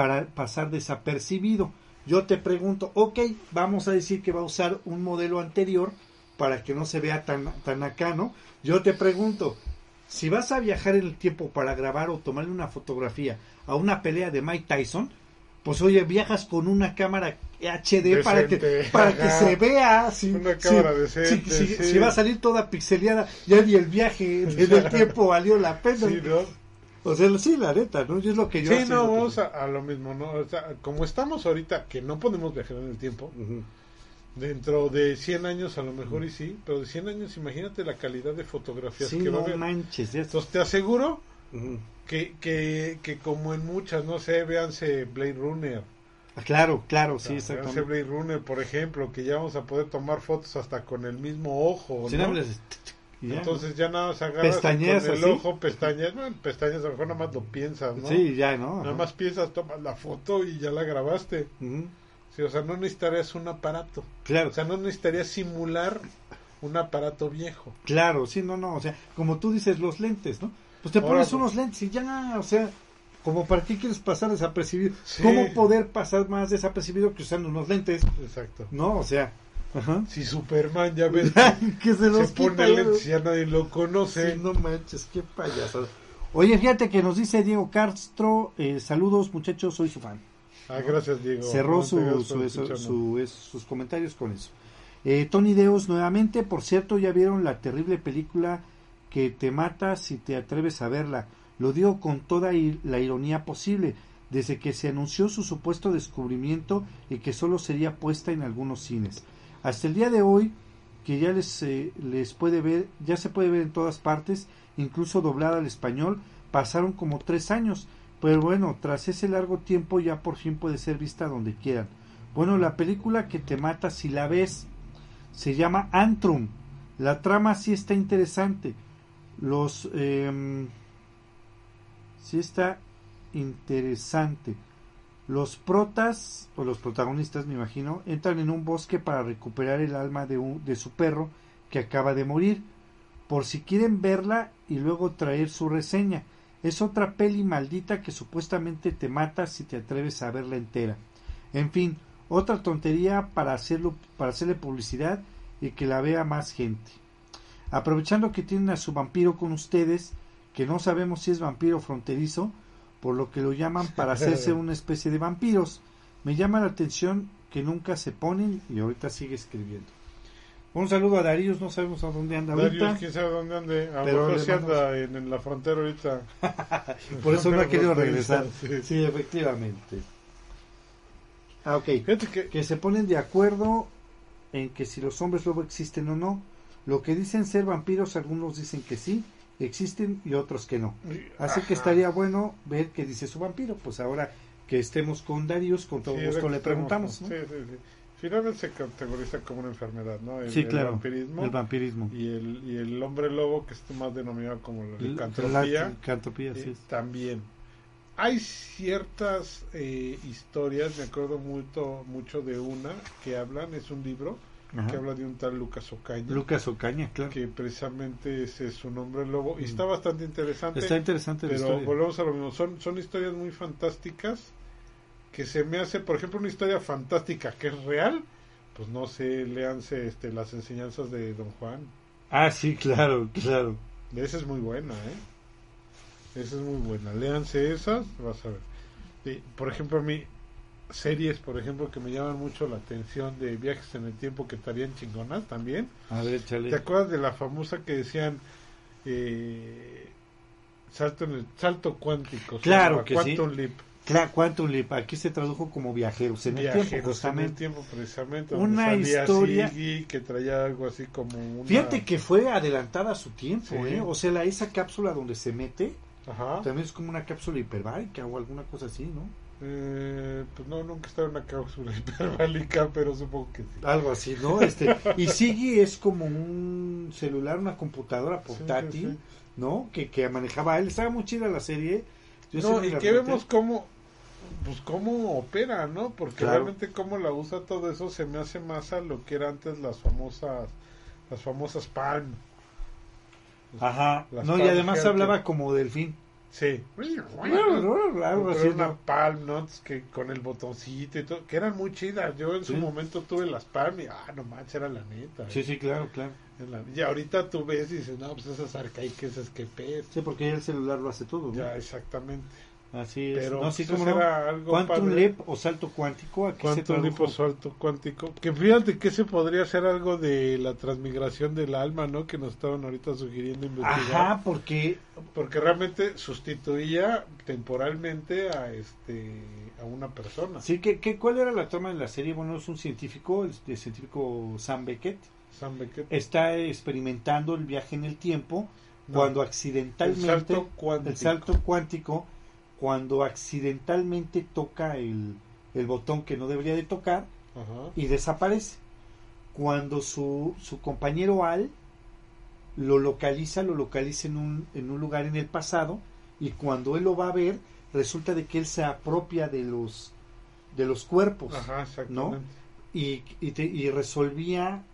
para pasar desapercibido. Yo te pregunto, ok, vamos a decir que va a usar un modelo anterior para que no se vea tan, tan acá, ¿no? Yo te pregunto, si vas a viajar en el tiempo para grabar o tomarle una fotografía a una pelea de Mike Tyson, pues oye, viajas con una cámara HD para que, para que se vea. Si, Una cámara si- decente, si, sí. si va a salir toda pixeleada, ya ni el viaje del [LAUGHS] tiempo valió la pena. Sí, ¿no? O sea, sí, la neta, ¿no? Yo es lo que yo Sí, no, que- vamos a, a lo mismo, ¿no? O sea, como estamos ahorita, que no podemos viajar en el tiempo, dentro de 100 años a lo mejor y sí, pero de 100 años imagínate la calidad de fotografías Sí, que va a no haber. manches. ya- Entonces te aseguro que, que, que como en muchas, no sé, véanse Blade Runner, Ah, Claro, claro, sí, véanse exactamente. Blade Runner, por ejemplo, que ya vamos a poder tomar fotos hasta con el mismo ojo, ¿no? no y ya, Entonces ya nada más agarras con el así. ojo, pestañas, bueno, pestañas a lo mejor nada más lo piensas, ¿no? Sí, ya, ¿no? Nada Ajá. más piensas, tomas la foto y ya la grabaste. Ujú. Sí, o sea, no necesitarías un aparato. Claro, O sea, no necesitarías simular un aparato viejo. claro, sí, no, no, o sea, como tú dices, los lentes, ¿no? Pues te pones unos lentes y ya, o sea, como para qué quieres pasar desapercibido. Sí. ¿Cómo poder pasar más desapercibido que usando unos lentes? Exacto. No, o sea, ajá. Si Superman ya ves [LAUGHS] que se los se pone y ya nadie lo conoce. Sí, no manches, qué payaso. Oye, fíjate que nos dice Diego Castro, eh, saludos muchachos, soy su fan. Ah, gracias, Diego. Cerró No, su, su- por su- sus comentarios con eso. Eh, Tony Deos nuevamente, por cierto, ya vieron la terrible película que te mata si te atreves a verla. Lo digo con toda la ironía posible, desde que se anunció su supuesto descubrimiento y que solo sería puesta en algunos cines. Hasta el día de hoy, que ya les, eh, les puede ver, ya se puede ver en todas partes, incluso doblada al español, pasaron como tres años, pero bueno, tras ese largo tiempo ya por fin puede ser vista donde quieran. Bueno, la película que te mata si la ves se llama Antrum. La trama sí está interesante. Los em, sí está interesante. Los protas, o los protagonistas me imagino, entran en un bosque para recuperar el alma de, un- de su perro que acaba de morir, por si quieren verla y luego traer su reseña. Es otra peli maldita que supuestamente te mata si te atreves a verla entera. En fin, otra tontería para, hacerlo, para hacerle publicidad y que la vea más gente. Aprovechando que tienen a su vampiro con ustedes, que no sabemos si es vampiro fronterizo, por lo que lo llaman [LAUGHS] para hacerse una especie de vampiros. Me llama la atención que nunca se ponen y ahorita sigue escribiendo. Un saludo a Darío, no sabemos a dónde anda ahorita. Darius, quién sabe dónde ande. A lo mejor mandamos- anda en, en la frontera ahorita. [LAUGHS] Por eso no ha querido regresar. sí. Sí, efectivamente. Ah, ok. Que se ponen de acuerdo en que si los hombres lobo existen o no. Lo que dicen ser vampiros, algunos dicen que sí, existen y otros que no. Así que estaría bueno ver qué dice su vampiro. Pues ahora que estemos con Darius, con todo Sí, gusto le preguntamos. ¿no? Sí, sí, sí. Finalmente se categoriza como una enfermedad, ¿no? El, Sí, el claro. vampirismo. El vampirismo. y, el, y el hombre lobo, que es más denominado como la licantropía, sí eh, también. Hay ciertas eh, historias, me acuerdo mucho, mucho de una que hablan, es un libro Ajá. que habla de un tal Lucas Ocaña, Lucas Ocaña, claro. que precisamente ese es su nombre lobo, y Mm. está bastante interesante. Está interesante la Pero historia. volvemos a lo mismo, son, son historias muy fantásticas que se me hace, por ejemplo, una historia fantástica que es real, pues no sé, léanse este, las enseñanzas de Don Juan. Ah, sí, claro, claro. Esa es muy buena, ¿eh? Esa es muy buena. Léanse esas, vas a ver. Sí, por ejemplo, a mí, series, por ejemplo, que me llaman mucho la atención de viajes en el tiempo que estarían chingonas también. A ver, échale. ¿Te acuerdas de la famosa que decían eh, salto en el salto cuántico? Claro que Quantum sí. Leap. Claro, Quantum Leap, aquí se tradujo como viajeros en el Viajeros tiempo, en el tiempo, precisamente. Una historia- que traía algo así como una... Fíjate que fue adelantada a su tiempo, Sí. ¿eh? O sea, la, esa cápsula donde se mete Ajá. también es como una cápsula hiperbárica o alguna cosa así, ¿no? Eh, pues no, nunca estaba en una cápsula [LAUGHS] hiperbálica, pero supongo que sí. Algo así, ¿no? Este, y Siggy es como un celular, una computadora portátil, Sí, sí, ¿no? Que, que manejaba él. Estaba muy chida la serie. Yo no, y que vemos cómo, pues cómo opera, ¿no? Porque Claro. realmente cómo la usa todo eso se me hace más a lo que era antes las famosas, las famosas Palm. Ajá. Las No, y además hablaba como delfín. Sí. Algo así, una. Palm Nuts que con el botoncito y todo, que eran muy chidas. Yo en su Sí. momento tuve las Palm y, ah, no manches, era la neta. Sí, sí, claro, claro. La- Y ahorita tú ves y dices, no, pues esas arcaicas, esas que pez. Sí, porque ya el celular lo hace todo, ¿no? Ya, exactamente. Así es. Pero no, sí, pues, no. era algo Quantum padre. Leap o salto cuántico, aquí se Cuánto tradujo. tipo salto cuántico. Que fíjate que ese podría ser algo de la transmigración del alma, ¿no? Que nos estaban ahorita sugiriendo investigar. Ajá, porque Porque realmente sustituía temporalmente a este a una persona. sí que, que cuál era la trama de la serie, bueno, es un científico, el, el científico Sam Beckett Sam Beckett. está experimentando el viaje en el tiempo No, cuando el accidentalmente salto cuántico. el salto cuántico cuando accidentalmente toca el, el botón que no debería de tocar Ajá. y desaparece. Cuando su, su compañero Al lo localiza, lo localiza en un, en un lugar en el pasado y cuando él lo va a ver, resulta de que él se apropia de los de los cuerpos Ajá, exactamente. y, y, te- y resolvía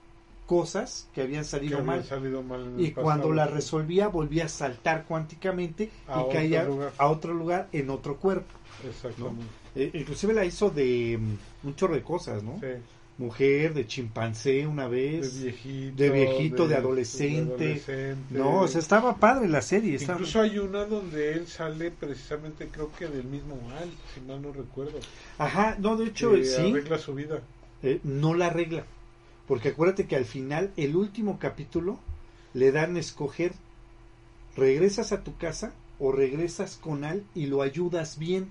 cosas que habían Que salido había mal salido y cuando la resolvía volvía a saltar cuánticamente A y caía lugar. a otro lugar en otro cuerpo. Exactamente. Eh, inclusive la hizo de mm, un chorro de cosas, ¿no? Sí. Mujer, de chimpancé una De vez. viejito. de viejito, de adolescente. adolescente. No, o sea, estaba padre la serie. estaba- Incluso hay una donde él sale precisamente, creo que del mismo mal, si mal no recuerdo. Ajá, no, de hecho, sí, arregla su vida. eh, no la arregla. Porque acuérdate que al final, el último capítulo, le dan a escoger, regresas a tu casa o regresas con Al y lo ayudas bien.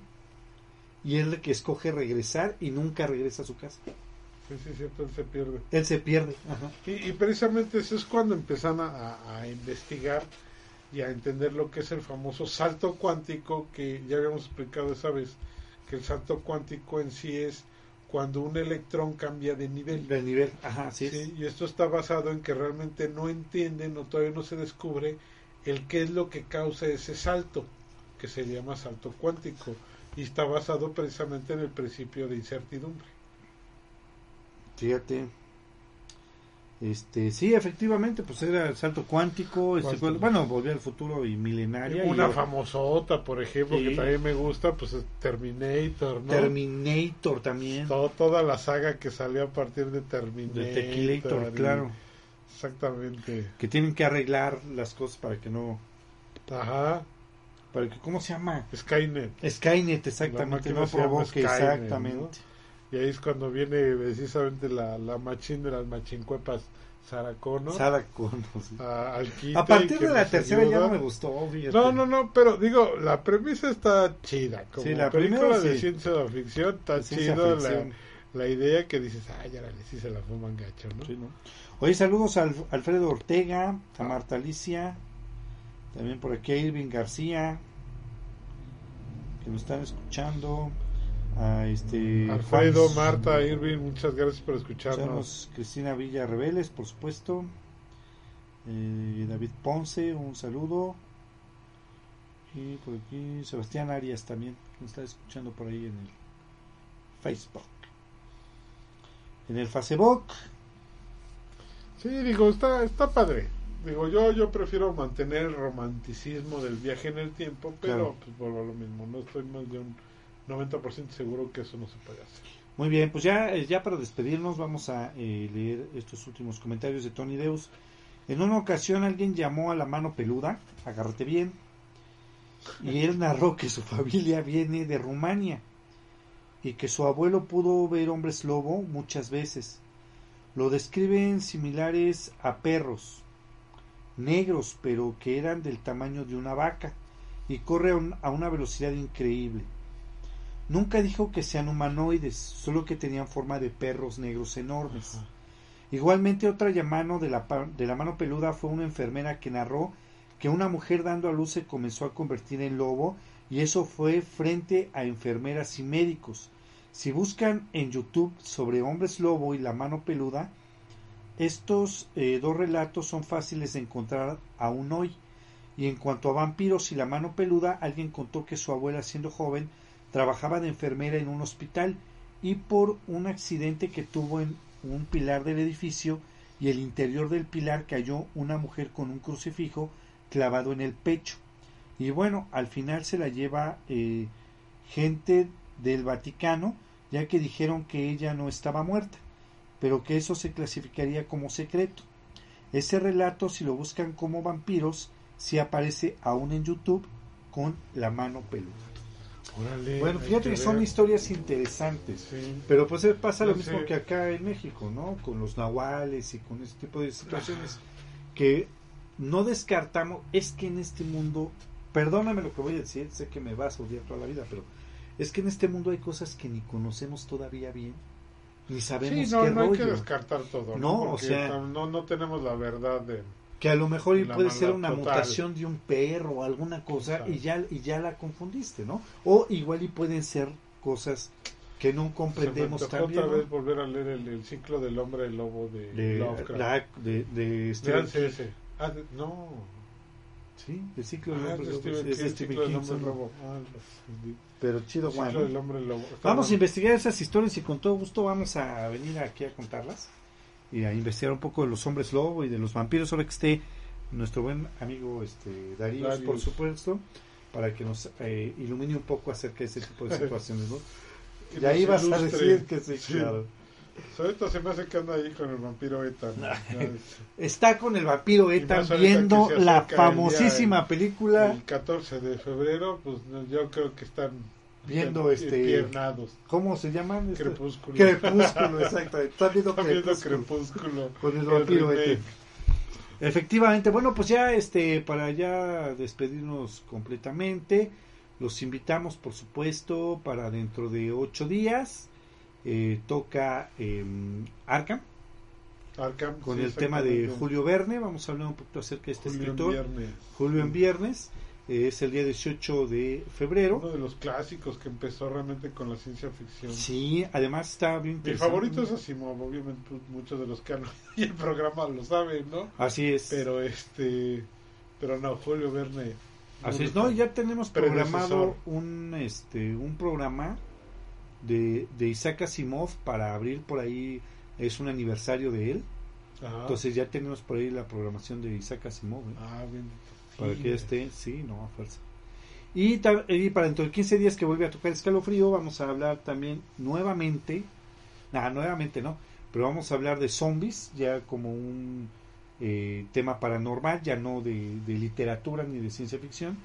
Y él el que escoge regresar y nunca regresa a su casa. Sí, sí, cierto, él se pierde. Él se pierde. Ajá. Y, y precisamente eso es cuando empiezan a, a- a investigar y a entender lo que es el famoso salto cuántico que ya habíamos explicado esa vez, que el salto cuántico en sí es cuando un electrón cambia de nivel. Del nivel. Ajá, es. Sí, y esto está basado en que realmente no entienden o todavía no se descubre el qué es lo que causa ese salto, que se llama salto cuántico. y está basado precisamente en el principio de incertidumbre. Fíjate. Este, sí, efectivamente, pues era el salto cuántico, este, bueno, volvió al futuro y milenaria. y Una famosota, por ejemplo, Sí. que también me gusta, pues es Terminator, ¿no? Terminator también. Todo- toda la saga que salió a partir de Terminator. De Tequilator, y- claro. Exactamente. Que tienen que arreglar las cosas para que no. Ajá. Para que, ¿Cómo se llama? Skynet. Skynet, exactamente. No provoque, Skynet, exactamente. Y ahí es cuando viene precisamente la, la machín de las machincuepas. Sarah Connor, [LAUGHS] sí. a, A partir de la tercera ya ayuda. no me gustó. fíjate. No, no, no, pero digo, la premisa está chida. Como Sí, la película primera de sí. ciencia ficción está chido la, la idea que dices, ay, ya sí se la fuman gacho, ¿no? Sí, ¿no? Oye, saludos a Alf- Alfredo Ortega, a Ah. Marta Alicia, también por aquí a Irving García, que nos están escuchando, a este Alfredo, Marta, Irving, muchas gracias por escucharnos. escucharnos, Cristina Villa Rebeles, por supuesto, eh, David Ponce, un saludo, y por aquí Sebastián Arias también, que nos está escuchando por ahí en el Facebook. En el Facebook, Sí, digo, está, está padre. Digo, yo, yo prefiero mantener el romanticismo del viaje en el tiempo, pero Claro. pues vuelvo a lo mismo. No estoy más de un 90% seguro que eso no se puede hacer. Muy bien, pues ya, eh, ya para despedirnos vamos a eh, leer estos últimos comentarios de Tony Deus. En una ocasión alguien llamó a la mano peluda, agárrate bien, y él [LAUGHS] narró que su familia viene de Rumania y que su abuelo pudo ver hombres lobo muchas veces. Lo describen similares a perros, negros, pero que eran del tamaño de una vaca y corre a un- a una velocidad increíble. Nunca dijo que sean humanoides, solo que tenían forma de perros negros enormes. Igualmente otra llamada de la, de la mano peluda fue una enfermera que narró que una mujer dando a luz se comenzó a convertir en lobo y eso fue frente a enfermeras y médicos. Si buscan en YouTube sobre hombres lobo y la mano peluda, estos eh, dos relatos son fáciles de encontrar aún hoy. Y en cuanto a vampiros y la mano peluda, alguien contó que su abuela siendo joven trabajaba de enfermera en un hospital y por un accidente que tuvo en un pilar del edificio y el interior del pilar cayó una mujer con un crucifijo clavado en el pecho. Y bueno, al final se la lleva eh, gente del Vaticano, ya que dijeron que ella no estaba muerta, pero que eso se clasificaría como secreto. Ese relato, si lo buscan como vampiros, sí aparece aún en YouTube con la mano peluda. Bueno, fíjate que son historias interesantes. Sí. Pero pues eh, pasa lo No mismo sé. que acá en México, ¿no? Con los nahuales y con este tipo de situaciones que no descartamos. Es que en este mundo, perdóname lo que voy a decir, sé que me vas a odiar toda la vida, pero es que en este mundo hay cosas que ni conocemos todavía bien, ni sabemos Sí, no, qué no hay que descartar todo. No, No, o sea- no, no tenemos la verdad de... Que a lo mejor y puede ser una total. mutación de un perro o alguna cosa y ya, y ya la confundiste, ¿no? O igual y pueden ser cosas que no comprendemos Se me bien. otra ¿no? vez volver a leer el, el ciclo del hombre lobo de, de, Lovecraft. la- de, de Stephen King. Ah, de- no. Sí, el ciclo del Ah, hombre lobo, es de Stephen del King, lobo. Ah, pero chido, bueno. del hombre lobo. Está Vamos a investigar esas historias y con todo gusto vamos a venir aquí a contarlas y a investigar un poco de los hombres lobo y de los vampiros, ahora que esté nuestro buen amigo este Darío, por supuesto, para que nos eh, ilumine un poco acerca de ese tipo de [LAUGHS] situaciones, ¿no? Y ahí vas a decir que sí, Sí. claro. Ahorita se me hace que anda ahí con el vampiro Eta. ¿no? [LAUGHS] Está con el vampiro ahorita viendo la acerca el día famosísima película El 14 de febrero, pues yo creo que están Viendo, este, piernados. ¿cómo se llaman? Este- Crepúsculo. Crepúsculo, exacto. Viendo Están viendo Crepúsculo. Con el vampiro este. Efectivamente, bueno, pues ya este para ya despedirnos completamente, los invitamos, por supuesto, para dentro de ocho días. eh, toca eh, Arkham Arkham, con sí, el tema de. Julio Verne. Vamos a hablar un poquito acerca de este Julio en escritor. viernes. Julio en viernes. Eh, es el día 18 de febrero. Uno de los clásicos que empezó realmente con la ciencia ficción. Sí, además está bien Mi favorito es Asimov, obviamente muchos de los que han [LAUGHS] el programa lo saben, ¿no? Así es. Pero este, pero no, Julio Verne Así es, no, ya tenemos programado un este un programa de, de Isaac Asimov para abrir por ahí, es un aniversario de él, Ajá. entonces ya tenemos por ahí la programación de Isaac Asimov, ¿eh? ah, bien. Para que esté, sí, no, a fuerza. Y, para dentro de 15 días que vuelve a tocar escalofrío, vamos a hablar también nuevamente, nada, nuevamente no, pero vamos a hablar de zombies, ya como un eh, tema paranormal, ya no de, de literatura ni de ciencia ficción,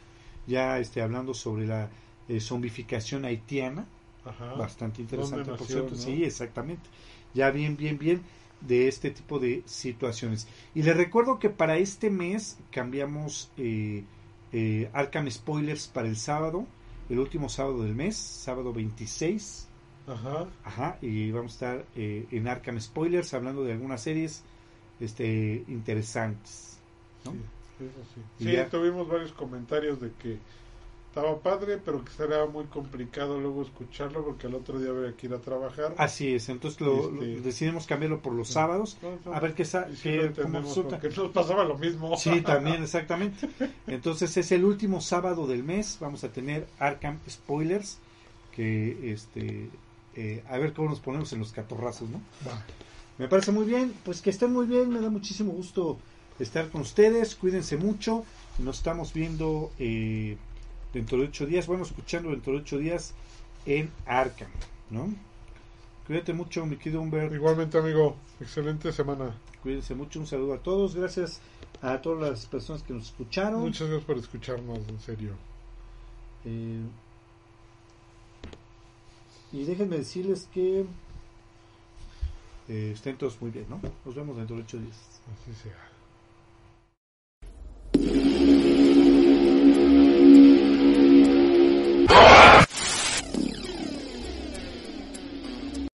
ya este, hablando sobre la eh, zombificación haitiana, Ajá. bastante interesante, ¿Dónde por cierto, no? sí, exactamente, ya bien, bien, bien de este tipo de situaciones. Y les recuerdo que para este mes cambiamos eh, eh, Arkham Spoilers para el sábado, el último sábado del mes, sábado 26. Ajá. Ajá, y vamos a estar eh, en Arkham Spoilers hablando de algunas series este, interesantes. ¿no? Sí, eso sí. Sí, ya- tuvimos varios comentarios de que estaba padre, pero que será muy complicado luego escucharlo porque el otro día había que ir a trabajar. Así es, entonces lo, Este- lo- decidimos cambiarlo por los sábados. No, no, A ver qué, sa- sí qué- cómo resulta. nos pasaba lo mismo. Sí, también, [LAUGHS] exactamente. Entonces es el último sábado del mes. Vamos a tener Arkham Spoilers. Que este. eh, a ver cómo nos ponemos en los catorrazos, ¿no? Va. Me parece muy bien. Pues que estén muy bien. Me da muchísimo gusto estar con ustedes. Cuídense mucho. Nos estamos viendo eh, dentro de ocho días. Bueno, escuchando dentro de ocho días en Arkham, ¿no? Cuídate mucho, mi querido Humbert. Igualmente, amigo, excelente semana. Cuídense mucho. Un saludo a todos. Gracias a todas las personas que nos escucharon. Muchas gracias por escucharnos, en serio. Eh, y déjenme decirles que eh, estén todos muy bien, ¿no? Nos vemos dentro de ocho días. Así sea.